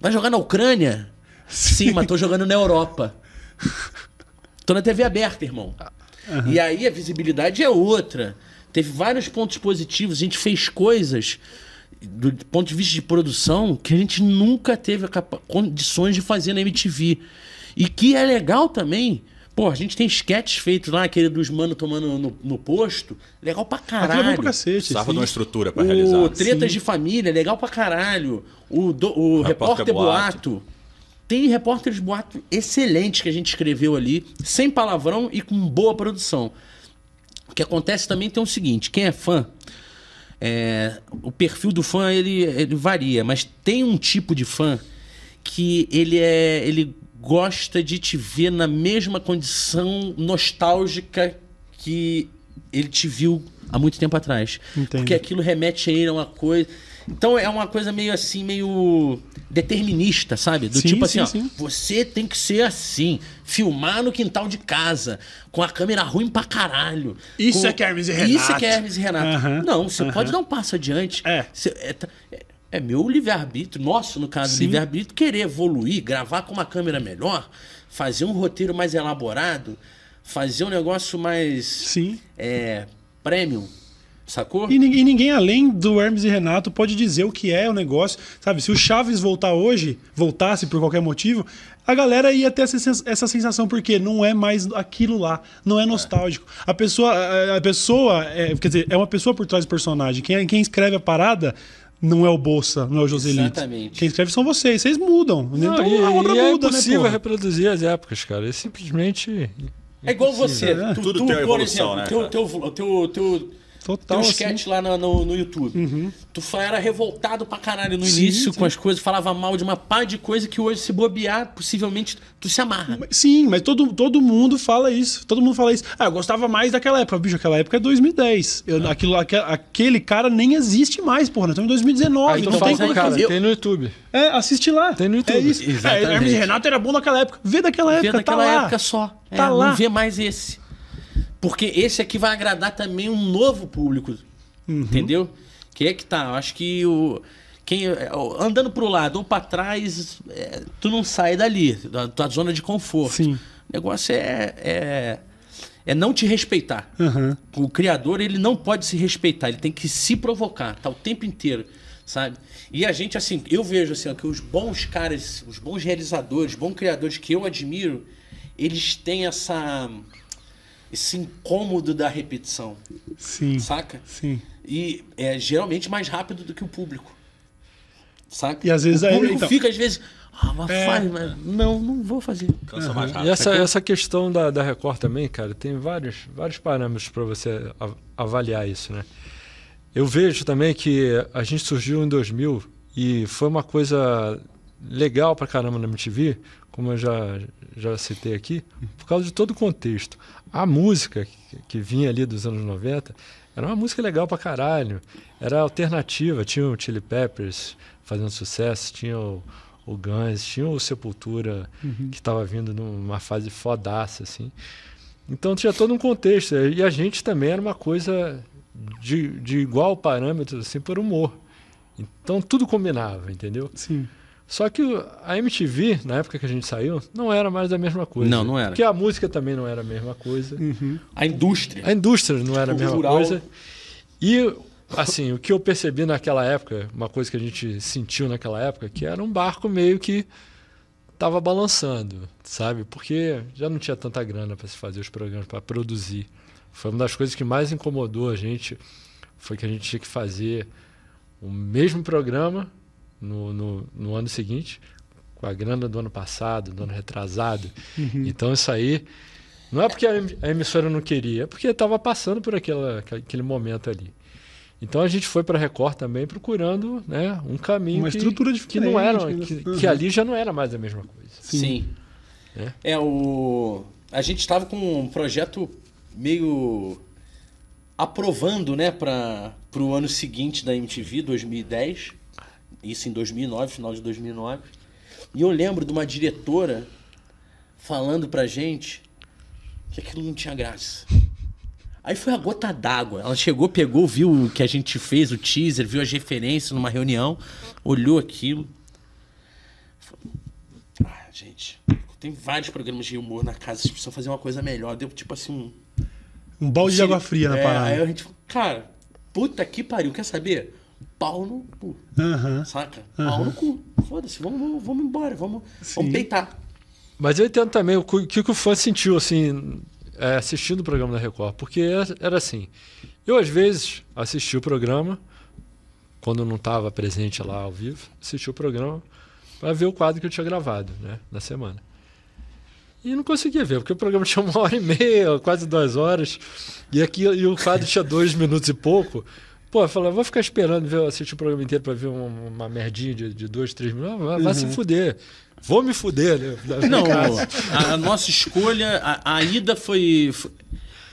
Vai jogar na Ucrânia? Sim, mas tô jogando na Europa. Tô na TV aberta, irmão. E aí a visibilidade é outra. Teve vários pontos positivos. A gente fez coisas do ponto de vista de produção que a gente nunca teve condições de fazer na MTV. E que é legal também. Pô, a gente tem sketches feitos lá, aquele dos mano tomando no, no posto. Legal pra Aquilo é bom caralho. pra cacete. Precisava de uma estrutura para realizar. O Tretas Sim. de Família, legal pra caralho. O, do- o Repórter Repórter Boato. Boato. Tem repórteres boato excelentes que a gente escreveu ali, sem palavrão e com boa produção. O que acontece também tem o seguinte: quem é fã, é, o perfil do fã ele, ele varia, mas tem um tipo de fã que ele é ele gosta de te ver na mesma condição nostálgica que ele te viu há muito tempo atrás. Entendo. Porque aquilo remete a ele a uma coisa. Então é uma coisa meio assim, meio determinista, sabe? Do Sim, tipo assim, sim, ó, sim. você tem que ser assim, filmar no quintal de casa, com a câmera ruim pra caralho. Isso com- é que é Hermes e Isso é Renato. que é Hermes e Renato. Não, você pode dar um passo adiante. É. Você- é, tá- é- é meu livre-arbítrio, nosso, no caso, livre-arbítrio, querer evoluir, gravar com uma câmera melhor, fazer um roteiro mais elaborado, fazer um negócio mais Sim. é, premium, sacou? E ninguém, e ninguém além do Hermes e Renato pode dizer o que é o negócio. Sabe, se o Chaves voltar hoje, voltasse por qualquer motivo, a galera ia ter essa, sens- essa sensação, porque não é mais aquilo lá, não é nostálgico. A pessoa, a, a pessoa é, quer dizer, é uma pessoa por trás do personagem. Quem, quem escreve a parada não é o Bolsa, não é o Joselito. Exatamente. Quem escreve são vocês, vocês mudam. Não, então e, a obra e é muda, né, impossível porra? reproduzir as épocas, cara. É simplesmente. É igual você. né? Tu, Tudo tu, tem uma por evolução, exemplo, né, teu, teu, teu, teu, Total, Tem um assim. sketch lá no, no, no YouTube. Tu fa- era revoltado pra caralho no Sim, início sim. com as coisas, falava mal de uma pá de coisa que hoje, se bobear, possivelmente tu se amarra. Sim, mas todo, todo mundo fala isso. Todo mundo fala isso. Ah, eu gostava mais daquela época. Bicho, aquela época é 2010. Eu, aquilo, aque- aquele cara nem existe mais, porra. Nós estamos em 2019. Ah, então não tem como aí, fazer. cara, eu- tem no YouTube. É, assiste lá. Tem no YouTube. É isso. Exatamente. É, Hermes e Renato era bom naquela época. Vê daquela Vê época, daquela tá lá. época só. É, Tá lá. Não vê mais esse. Porque esse aqui vai agradar também um novo público. Uhum. Entendeu? Que é que tá. Eu acho que o. Quem, é, andando pro lado ou pra trás, é, tu não sai dali, da tua zona de conforto. Sim. O negócio é, é, é não te respeitar. Aham. O criador, ele não pode se respeitar, ele tem que se provocar, tá o tempo inteiro, sabe? E a gente, assim, eu vejo assim, ó, que os bons caras, os bons realizadores, bons criadores que eu admiro, eles têm essa esse incômodo da repetição, Sim. saca? Sim. E é geralmente mais rápido do que o público. Saca? E às vezes o aí- público então- fica às vezes, ah, mas É. faz, mas não, não vou fazer. Cansa mais E rápido. essa, essa questão da, da Record também, cara, tem vários, vários parâmetros para você avaliar isso, né? Eu vejo também que a gente surgiu em 2000 e foi uma coisa legal pra caramba na MTV, como eu já, já citei aqui, por causa de todo o contexto. A música que, vinha ali dos anos 90 era uma música legal pra caralho. Era alternativa, tinha o Chili Peppers fazendo sucesso, tinha o, o Guns, tinha o Sepultura que estava vindo numa fase fodaça, assim. Então tinha todo um contexto. E a gente também era uma coisa de, de igual parâmetro, assim, por humor. Então tudo combinava, entendeu? Sim. Só que o- a MTV, na época que a gente saiu, não era mais a mesma coisa. Não, não era. Porque a música também não era a mesma coisa. A indústria. A indústria não era a mesma Cultural. coisa. E, assim, o que eu percebi naquela época, uma coisa que a gente sentiu naquela época, que era um barco meio que estava balançando, sabe? Porque já não tinha tanta grana para se fazer os programas, para produzir. Foi uma das coisas que mais incomodou a gente, foi que a gente tinha que fazer o mesmo programa no, no, no ano seguinte, com a grana do ano passado, do ano retrasado. Então isso aí não é porque a em- a emissora não queria, é porque estava passando por aquela, aquele momento ali. Então a gente foi para a Record também procurando né, um caminho Uma que, estrutura que não era, que, né? que Uhum. ali já não era mais a mesma coisa. Sim. É. É, o. A gente estava com um projeto meio aprovando, né, para o ano seguinte da MTV, 2010. Isso em 2009, final de 2009. E eu lembro de uma diretora falando pra gente que aquilo não tinha graça. Aí foi a gota d'água. Ela chegou, pegou, viu o que a gente fez, o teaser, viu as referências numa reunião, olhou aquilo. Ah, gente, tem vários programas de humor na casa, vocês precisam fazer uma coisa melhor. Deu tipo assim um. Um balde de água fria na é, parada. Aí a gente falou, cara, puta que pariu, quer saber? Pau no cu. Aham. Saca? Pau no cu. Foda-se, vamos, vamos, vamos embora, vamos, vamos peitar. Mas eu entendo também o que, o que o fã sentiu assim, é, assistindo o programa da Record. Porque era, era assim: eu às vezes assistia o programa, quando não estava presente lá ao vivo, assistia o programa para ver o quadro que eu tinha gravado né, na semana. E não conseguia ver, porque o programa tinha uma hora e meia, quase duas horas, e, aqui, e o quadro tinha dois minutos e pouco. Pô, eu falei, vou ficar esperando ver, assistir o programa inteiro para ver uma, uma merdinha de, de dois, três minutos. Vai, vai se fuder. Vou me fuder, né? Não, a, a nossa escolha, a, a ida foi, foi-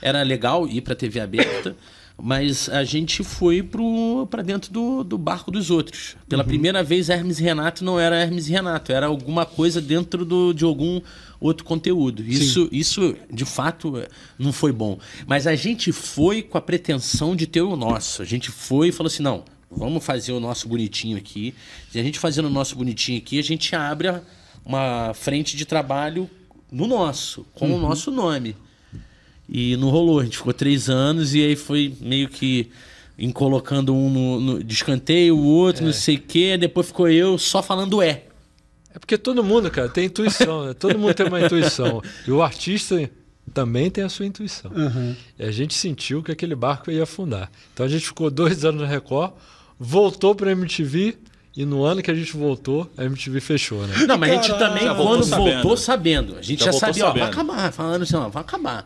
Era legal ir pra TV aberta, mas a gente foi pro, pra dentro do, do barco dos outros. Pela primeira vez, Hermes e Renato não era Hermes e Renato, era alguma coisa dentro do, de algum outro conteúdo. Isso, isso, de fato, não foi bom. Mas a gente foi com a pretensão de ter o nosso. A gente foi e falou assim: não, vamos fazer o nosso bonitinho aqui. E a gente fazendo o nosso bonitinho aqui, a gente abre uma frente de trabalho no nosso, com o nosso nome. E não rolou, a gente ficou três anos e aí foi meio que em colocando um no, no de escanteio, o outro, não sei o quê, depois ficou eu só falando é. É porque todo mundo, cara, tem intuição, né? Todo mundo tem uma intuição. E o artista também tem a sua intuição. E a gente sentiu que aquele barco ia afundar. Então a gente ficou dois anos na Record, voltou pra MTV, e no ano que a gente voltou, a MTV fechou, né? Não, mas a gente também, Já voltou quando sabendo. voltou sabendo, a gente já, Já sabia, ó, vai sabendo. acabar, falando assim, ó, vai acabar.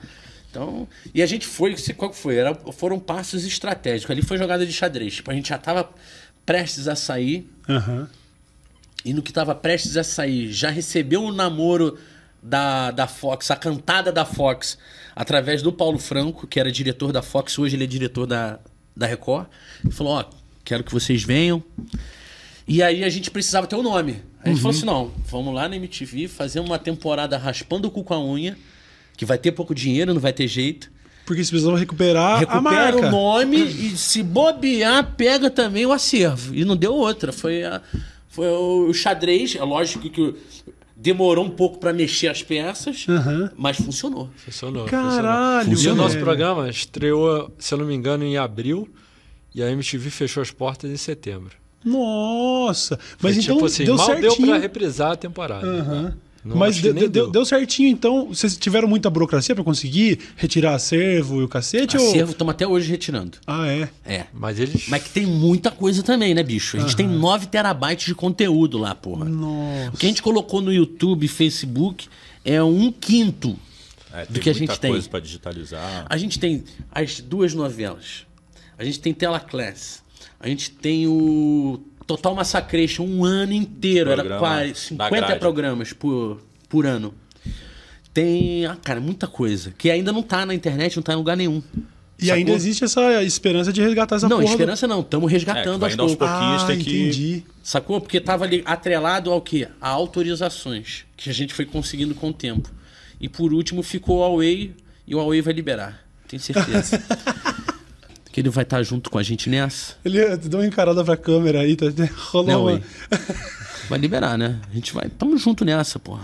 Então, e a gente foi, qual que foi? Era, foram passos estratégicos. Ali foi jogada de xadrez. Tipo, a gente já tava prestes a sair, Aham. e no que estava prestes a sair, já recebeu o namoro da, da Fox, a cantada da Fox, através do Paulo Franco, que era diretor da Fox, hoje ele é diretor da, da Record. Ele falou: Ó, quero que vocês venham. E aí a gente precisava ter o nome. A gente falou assim: não, vamos lá na MTV fazer uma temporada raspando o cu com a unha, que vai ter pouco dinheiro, não vai ter jeito. Porque eles precisavam recuperar a Recupera marca. o nome e se bobear, pega também o acervo. E não deu outra. Foi, a- foi o xadrez. É lógico que demorou um pouco para mexer as peças, Aham. mas funcionou. Funcionou. Caralho, funcionou. E o nosso velho. programa estreou, se eu não me engano, em abril, e a MTV fechou as portas em setembro. Nossa. Foi Mas então tipo assim, deu mal certinho. deu pra reprisar a temporada. Aham. Não, Mas deu, deu, deu certinho, então. Vocês tiveram muita burocracia pra conseguir retirar acervo e o cacete? ou- Acervo estamos até hoje retirando. Ah, é. É. Mas eles. Mas que tem muita coisa também, né, bicho? A gente tem 9 terabytes de conteúdo lá, porra. Nossa. O que a gente colocou no YouTube e Facebook é um quinto É, do que a gente tem. coisa para digitalizar. A gente tem as duas novelas. a gente tem Tela Class, a gente tem o Total Massacration um ano inteiro, era Programa quase da 50 grade. programas por, por ano. Tem, ah, cara, muita coisa. Que ainda não tá na internet, não tá em lugar nenhum. E ainda Sacou? existe essa esperança de resgatar essa Não, porra. do- esperança não, estamos É, resgatando indo aos poucos. pouquinhos, Ah, tem que- entendi. Sacou? Porque tava ali atrelado ao quê? A autorizações, que a gente foi conseguindo com o tempo. E por último ficou o Huawei, e o Huawei vai liberar. Tenho certeza. que ele vai estar junto com a gente nessa. Ele deu uma encarada pra câmera aí, tá rolou uma... Huawei? Vai liberar, né? A gente vai. Tamo junto nessa, porra.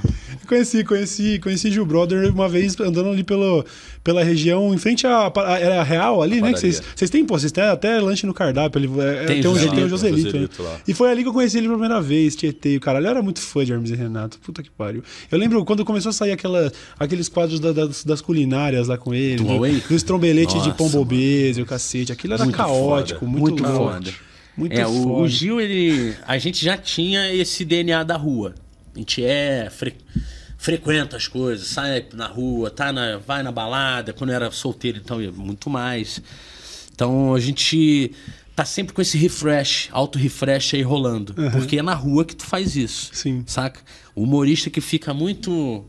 Conheci, conheci, conheci Gil Brother uma vez andando ali pelo, pela região, em frente à. à- Era a Real ali, né? que Vocês têm, pô, vocês têm até lanche no cardápio. Ele, é, Tem tem, um, Joselito, tem um Joselito. Joselito né? lá. E foi ali que eu conheci ele pela primeira vez, Tietê. O caralho eu era muito fã de Hermes e Renato. Puta que pariu. Eu lembro quando começou a sair aquela, aqueles quadros da- das, das culinárias lá com ele. Do estrombelete de Nossa, Pombobês e o cacete. Aquilo era Muito caótico, foda. muito, Muito louco. foda. Muito é, o, foda. o Gil, ele. A gente já tinha esse DNA da rua. A gente é. Fre, frequenta as coisas, sai na rua, tá na, vai na balada. Quando era solteiro, então, ia muito mais. Então a gente tá sempre com esse refresh, auto-refresh aí rolando. Porque é na rua que tu faz isso. Sim. Saca? O humorista que fica muito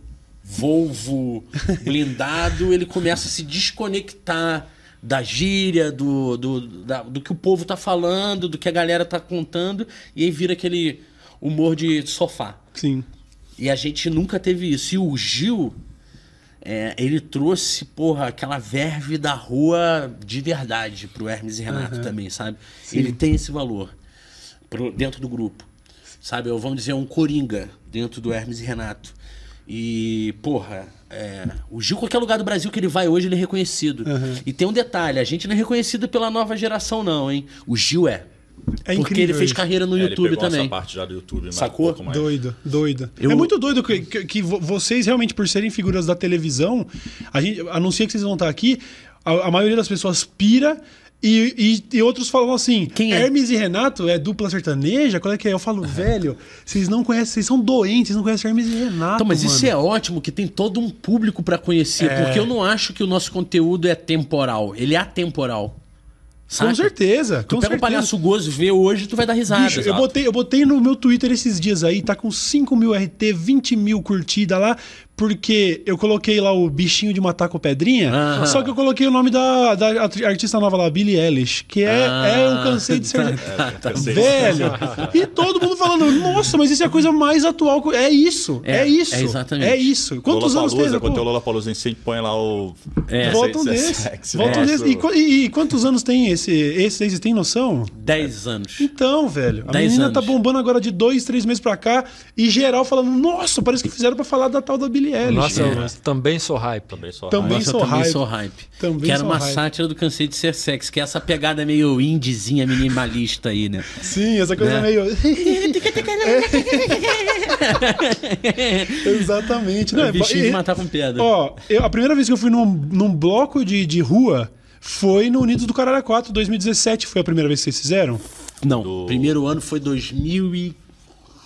Volvo blindado, ele começa a se desconectar da gíria, do, do, da- do que o povo tá falando, do que a galera tá contando, e aí vira aquele humor de sofá. Sim. E a gente nunca teve isso. E o Gil, é, ele trouxe, porra, aquela verve da rua de verdade pro Hermes e Renato também, sabe? Ele tem esse valor pro, dentro do grupo. Sabe? Ou vamos dizer, um coringa dentro do Hermes e Renato. E, porra, é, o Gil, qualquer lugar do Brasil que ele vai hoje, ele é reconhecido. E tem um detalhe: a gente não é reconhecido pela nova geração, não, hein? O Gil é. É porque ele fez isso. carreira no É, YouTube ele pegou também. essa parte já do YouTube, mas Sacou? um pouco mais. Doido, doido. Eu- É muito doido que, que- que vo- vocês realmente, por serem figuras da televisão, a gente anuncia que vocês vão estar aqui, a, a maioria das pessoas pira. E, e- e outros falam assim: Quem é? Hermes e Renato é dupla sertaneja? Qual é que é? Eu falo, velho, vocês não conhecem, vocês são doentes, vocês não conhecem Hermes e Renato. Então, mas isso mano. é ótimo que tem todo um público pra conhecer, É. porque eu não acho que o nosso conteúdo é temporal, ele é atemporal. Com Saca? certeza. Tu com pega um certeza. palhaço gozo, vê hoje, tu vai dar risada. Bicho, eu botei, eu botei no meu Twitter esses dias aí, tá com 5 mil RT, 20 mil curtidas lá, porque eu coloquei lá o bichinho de matar com pedrinha, Aham. só que eu coloquei o nome da, da artista nova lá, Billie Eilish, que é, Ah, é eu cansei de ser. tá, tá. cansei. Velho! E todo mundo falando, nossa, mas isso é a coisa mais atual. que- É isso, é, É, isso. é exatamente. É isso. Quantos anos tem? Quando tem o pô? Lollapalooza, a gente sempre põe lá o... É. Volta um Isso é desse. sexy, Volta um né? desse. E, qu- quantos anos tem esse? Esse aí, vocês têm noção? 10 anos. Então, velho, a Dez menina tá anos. bombando agora de dois, três meses pra cá e geral falando, nossa, parece que fizeram pra falar da tal da Billie Eilish. Nossa, velho. eu também sou hype. Também só Também Nossa, sou eu também hype. sou hype. Também que era sou uma hype. sátira do Cansei de Ser Sexy, que é essa pegada meio indizinha, minimalista aí, né? Sim, essa coisa Né? meio. Exatamente. Não, É bichinho e- de matar com pedra. Ó, eu- a primeira vez que eu fui num, num bloco de, de rua foi no Unidos do Caralho 4, 2017. Foi a primeira vez que vocês fizeram? Não, do- primeiro ano foi 2000 e...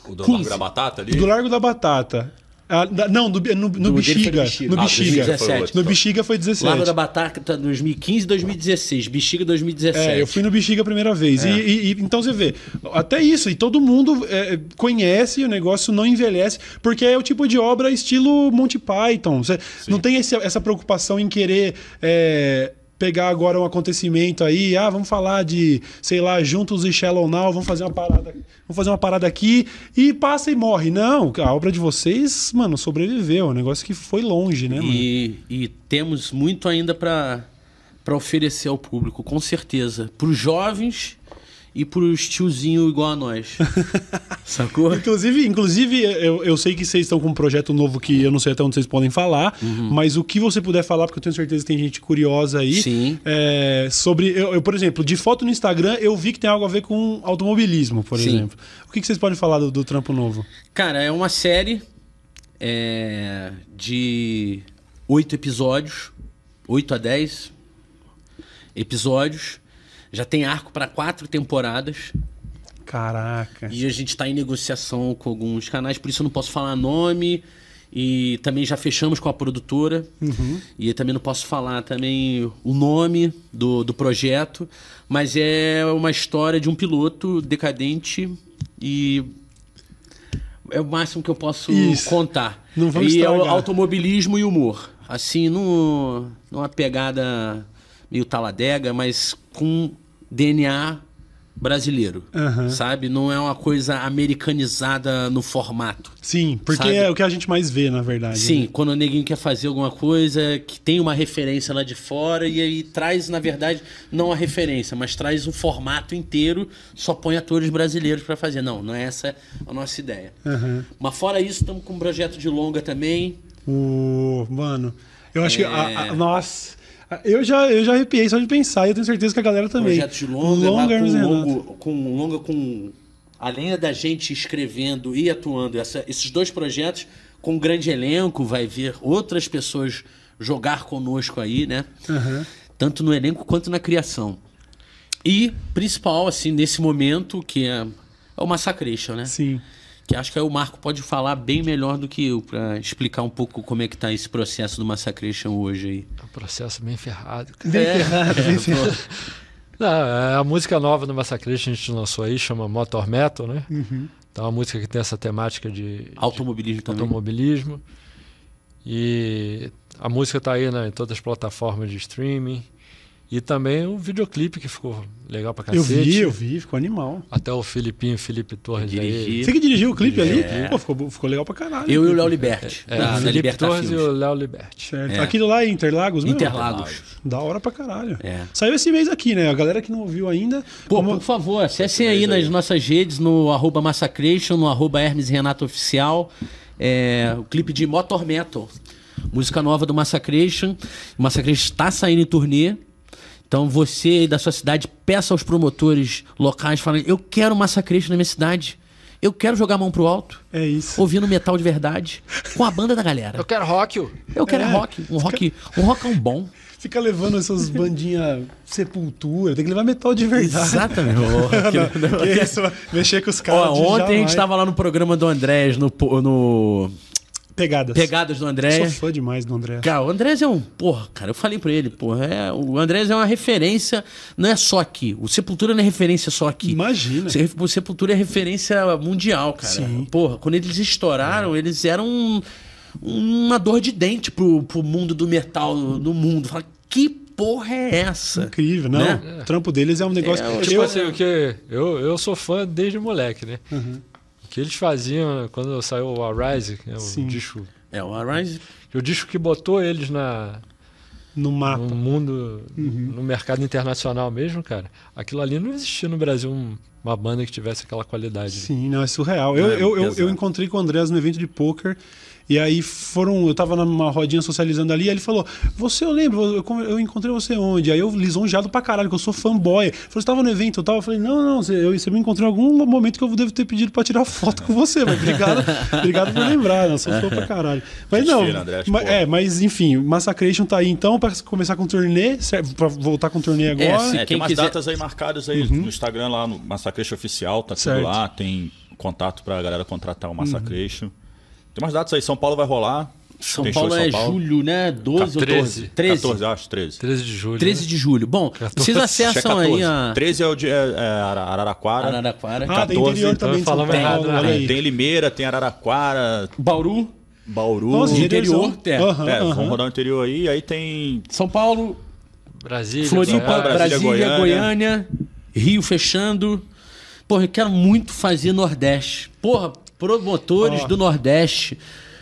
O do 15. Largo da Batata ali? Do Largo da Batata. Ah, não, no, no, no Bexiga. Bexiga. No Ah, Bexiga. 2017. No Bexiga foi 17. Largo da Batata 2015 2016, Bexiga 2017. É, eu fui no Bexiga a primeira vez. E, e- e- então você vê, até isso, e todo mundo é, conhece, o negócio não envelhece, porque é o tipo de obra estilo Monty Python. Você não tem esse- essa preocupação em querer. é, Pegar agora um acontecimento aí, ah, vamos falar de, sei lá, juntos e Shallow Now, vamos fazer uma parada, vamos fazer uma parada aqui e passa e morre. Não, a obra de vocês, mano, sobreviveu, é um negócio que foi longe, né, mano? E, e temos muito ainda para oferecer ao público, com certeza. Para os jovens e para os tiozinhos igual a nós. Sacou? Inclusive, inclusive eu, eu sei que vocês estão com um projeto novo que eu não sei até onde vocês podem falar, mas o que você puder falar, porque eu tenho certeza que tem gente curiosa aí. Sim. é, sobre, eu, eu, por exemplo, de foto no Instagram, eu vi que tem algo a ver com automobilismo, por Sim. exemplo. O que, que vocês podem falar do, do trampo novo? Cara, é uma série é, de oito episódios, oito a dez episódios. Já tem arco para quatro temporadas. Caraca. E a gente está em negociação com alguns canais, por isso eu não posso falar nome E também já fechamos com a produtora. E também não posso falar também o nome do, do projeto, mas é uma história de um piloto decadente e é o máximo que eu posso Isso. contar. Não vamos e é o estragar. automobilismo e humor. Assim, no, numa pegada meio taladega, mas com DNA brasileiro. Aham. Sabe? Não é uma coisa americanizada no formato. Sim, porque Sabe? é o que a gente mais vê, na verdade. Sim, né? quando o neguinho quer fazer alguma coisa que tem uma referência lá de fora e aí traz, na verdade, não a referência, mas traz o formato inteiro, só põe atores brasileiros pra fazer. Não, não é essa a nossa ideia. Aham. Mas fora isso, estamos com um projeto de longa também. O. Mano, eu acho que. a- É. a- nossa. Eu já, eu já arrepiei só de pensar e eu tenho certeza que a galera também. Projeto de longa, Longa com, longo, com longa com. Além da gente escrevendo e atuando, essa- esses dois projetos, com um grande elenco, vai vir outras pessoas jogar conosco aí, né? Aham. Tanto no elenco quanto na criação. E, principal, assim, nesse momento, que é, é o Massacration, né? Sim. Que acho que aí o Marco pode falar bem melhor do que eu, pra explicar um pouco como é que tá esse processo do Massacration hoje aí. É um processo bem ferrado. cara. Bem ferrado, bem ferrado. Não, é a música nova do Massacration a gente lançou aí, chama Motor Metal, né? Então é uma música que tem essa temática de, de Automobilismo também. automobilismo. E a música tá aí né, em todas as plataformas de streaming. E também o videoclipe que ficou legal pra Eu cacete. vi, eu vi, ficou animal. Até o Filipinho, Felipe Torres aí. Você que dirigiu o clipe ali? É. Pô, ficou, ficou legal pra caralho. Eu e o Léo Liberti, É, da Felipe Torres e Filmes. o Léo Liberti. Certo. É. Aquilo lá é Interlagos mesmo? Interlagos. Da hora pra caralho. É. Saiu esse mês aqui, né? A galera que não ouviu ainda. Pô, como- por favor, acessem aí nas nossas redes, no arroba Massacration, no arroba Hermes Renato Oficial, é, o clipe de Motor Metal, música nova do Massacration. O Massacration está saindo em turnê. Então você aí da sua cidade, peça aos promotores locais, falando, eu quero Massacration na minha cidade. Eu quero jogar a mão pro alto, É isso. ouvindo metal de verdade, com a banda da galera. Eu quero rock. Eu quero É. rock, um rock, um rockão bom. Fica levando essas bandinhas sepultura. Tem que levar metal de verdade. Exatamente. Não, que isso, mexer com os caras. Ontem a gente jamais. tava lá no programa do Andrés, no, no Pegadas. Pegadas do Sou Andrés. fã demais do André. Cara, o Andrés é um. Porra, cara, eu falei pra ele, porra, é, o Andrés é uma referência, não é só aqui. O Sepultura não é referência só aqui. Imagina. O Sepultura é referência mundial, cara. Sim. Porra, quando eles estouraram, eles eram um- uma dor de dente pro, pro mundo do metal no mundo. Fala, que porra é essa? Incrível, não. Né? O trampo deles é um negócio. É, Tipo eu, assim, o que eu, eu sou fã desde moleque, né? O que eles faziam quando saiu o Arise, que é o Sim. disco. É, o Arise. O disco que botou eles na, no mapa. no mundo, no mercado internacional mesmo, cara. Aquilo ali não existia no Brasil um- uma banda que tivesse aquela qualidade. Sim, não, é surreal. Eu, É, eu, eu, eu encontrei com o Andrés no evento de poker. E aí foram. Eu tava numa rodinha socializando ali, e ele falou: Você eu lembro, eu, eu- encontrei você onde? Aí eu lisonjeado pra caralho, que eu sou fanboy. Ele falou: Você tava no evento? Eu tava. Eu falei: Não, não, você, eu, você me encontrou em algum momento que eu devo ter pedido pra tirar foto com você, mas obrigado, obrigado por lembrar, né? Eu sou fã pra caralho. Mas não. ma- é, mas enfim, Massacration tá aí então pra começar com o turnê, pra voltar com o turnê agora. se- É, Quem tem umas quiser- datas aí marcadas aí no Instagram lá no Massacration Oficial, tá tudo Certo. lá, tem contato pra galera contratar o Massacration. Tem umas datas aí, São Paulo vai rolar. São Tem show Paulo em é julho, né? 12 ou 13. 12? 13. 14, acho, 13. 13 de julho. 13 né? de julho. Bom, vocês Acho que é acessam aí a 13 é o de é, é Ara- Araraquara. Araraquara. Ah, tem 14, interior também de São falamos Paulo, errado, olha né? Tem Limeira, tem Araraquara, Bauru, Bauru. Nossa, interior, é. Aham, é, vamos rodar o interior aí. Aí tem São Paulo, Brasília. Floripa. Brasília, Brasília, Goiânia. Rio fechando. Porra, eu quero muito fazer Nordeste. Porra, promotores Ó. do Nordeste.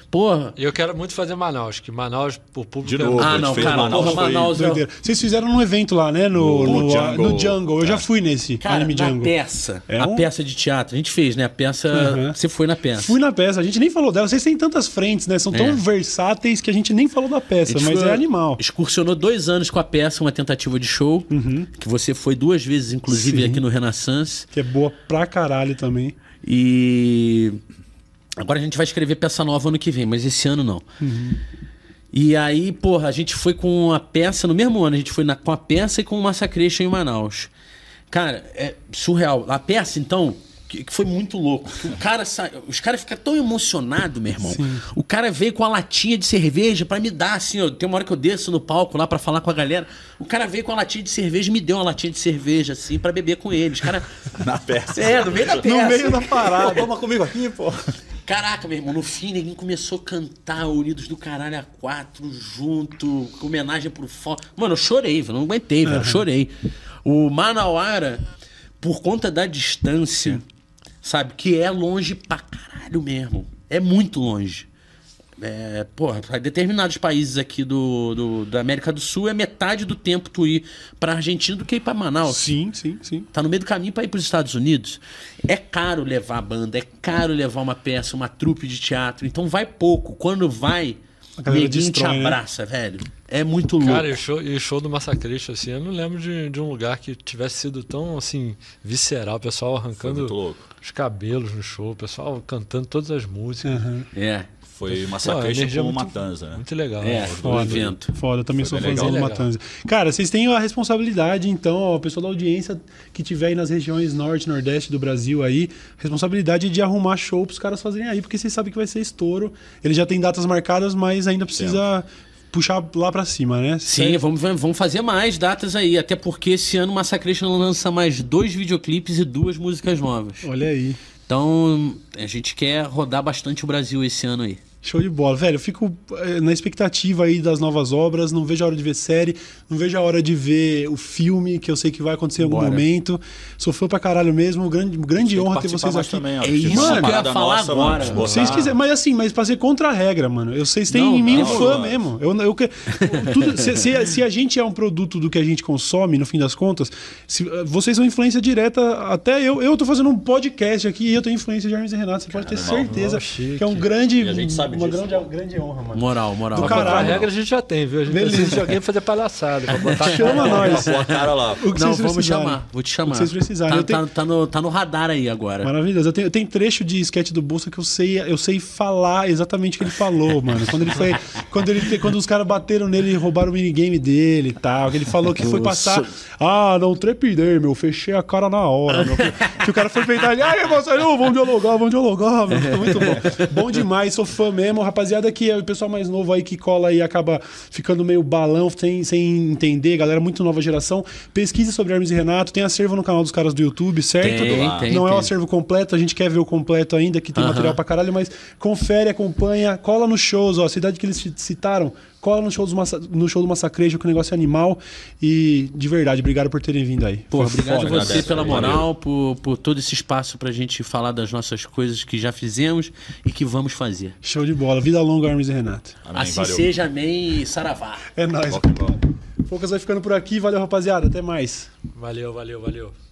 Porra. E eu quero muito fazer Manaus, que Manaus, o público De é novo. Ah, a não, cara, Manaus, porra, foi Manaus é. Doideira. Vocês fizeram num evento lá, né? No, No no, Jungle. no Jungle. Eu já É. fui nesse Cara, Anime na Jungle. peça. É a um- peça de teatro. A gente fez, né? A peça. Aham. Você foi na peça. Fui na peça, a gente nem falou dela. Vocês têm tantas frentes, né? São tão É. versáteis que a gente nem falou da A peça, mas foi- é animal. Excursionou dois anos com a peça, uma tentativa de show. Que você foi duas vezes, inclusive, Uhum. Sim. aqui no Renaissance. Que é boa pra caralho também. E agora a gente vai escrever peça nova ano que vem, mas esse ano não. E aí, porra, a gente foi com a peça no mesmo ano, a gente foi na- com a peça e com o Massacration em Manaus. Cara, é surreal. A peça, então, que, que foi muito louco. O cara sa... Os caras ficam tão emocionados, meu irmão. O cara veio com a latinha de cerveja pra me dar, assim, ó, tem uma hora que eu desço no palco lá pra falar com a galera. O cara veio com a latinha de cerveja e me deu uma latinha de cerveja, assim, pra beber com eles. Cara. Na peça. É, no meio da peça. No meio da parada. Toma comigo aqui, pô. Caraca, meu irmão, no fim ninguém começou a cantar Unidos do Caralho a quatro junto, com homenagem pro Fó. Mano, eu chorei, velho, não aguentei, velho, eu chorei. O Manauara, por conta da distância, sabe, que é longe pra caralho mesmo. É muito longe. É, porra, pra determinados países aqui do, do- da América do Sul é metade do tempo tu ir pra Argentina do que ir pra Manaus. Sim, sim, sim. Tá no meio do caminho para ir para os Estados Unidos. É caro levar a banda, é caro levar uma peça, uma trupe de teatro. Então vai pouco. Quando vai, Neguinho te né? abraça, velho. É muito louco. Cara, e o show, e o show do Massacration, assim, eu não lembro de, de um lugar que tivesse sido tão, assim, visceral. O pessoal arrancando os cabelos no show, o pessoal cantando todas as músicas. É. Foi Pô, Massacration energia com muito- Matanza, né? Muito legal. É, né? foi um evento. Foda, também sou bem fãzão do. Matanza. Cara, vocês têm a responsabilidade, então, ó, o pessoal da audiência que tiver aí nas regiões norte e nordeste do Brasil aí, responsabilidade de arrumar show pros caras fazerem aí, porque vocês sabem que vai ser estouro. Ele já tem datas marcadas, mas ainda precisa puxar lá pra cima, né? Sim, vamos, vamos fazer mais datas aí. Até porque esse ano o Massacration lança mais dois videoclipes e duas músicas novas. Olha aí. Então a gente quer rodar bastante o Brasil esse ano aí. Show de bola. Velho, eu fico eh, na expectativa aí das novas obras, não vejo a hora de ver série, não vejo a hora de ver o filme, que eu sei que vai acontecer em algum Bora. momento. Sou fã pra caralho mesmo, grande, grande honra ter vocês aqui. Também, ó, É isso uma que eu ia falar nossa, agora. mano, vocês quiserem, mas assim, mas pra ser contra a regra, mano. Eu, vocês têm Não, em mim não, um fã mano. mesmo. Eu, eu, tudo- se, se- se a gente é um produto do que a gente consome, no fim das contas, se, vocês são influência direta. Até eu, eu tô fazendo um podcast aqui e eu tenho influência de Hermes e Renato. Você pode ter Caramba, certeza que é um grande. E a gente sabe uma disso. grande, grande honra, mano. Moral, moral. Do caralho. a regra a gente já tem, viu? A gente Beleza. precisa de alguém fazer palhaçada. Botar Chama nós. Pô, a cara lá. O que Não, vocês vamos precisarem. chamar. Vou te chamar. O que vocês precisarem. Tá, tenho- tá- tá no, tá no radar aí agora. Maravilhoso. Eu tenho, eu tenho trecho de sketch do Bolsa que eu sei, eu sei falar exatamente o que ele falou, mano. Quando ele foi. Quando, ele, quando os caras bateram nele e roubaram o minigame dele e tal. Que ele falou que foi passar. Ah, não trepidei, meu. Fechei a cara na hora, meu. Que, que o cara foi peitar ele. Ai, Marcelo, vamos dialogar, vamos dialogar, meu. Ficou muito bom. Bom demais, sou fã mesmo. Rapaziada, que é o pessoal mais novo aí que cola e acaba ficando meio balão, sem, sem entender. Galera, muito nova geração. Pesquise sobre Hermes e Renato. Tem acervo no canal dos caras do YouTube, certo? Tem, tem, não é o tem. acervo completo, a gente quer ver o completo ainda, que tem Aham. material pra caralho, mas confere, acompanha, cola nos shows, ó, a cidade que eles ci- citaram, cola no show, massa- no show do Massacrejo, que o negócio é animal. E de verdade, obrigado por terem vindo aí. Pô, obrigado foda. a você pela moral, por, por todo esse espaço pra gente falar das nossas coisas que já fizemos e que vamos fazer. Show de bola. Vida longa, Hermes e Renato. Amém, assim valeu. seja, amém e saravá. É nóis. Poucas vai ficando por aqui. Valeu, rapaziada. Até mais. Valeu, valeu, valeu.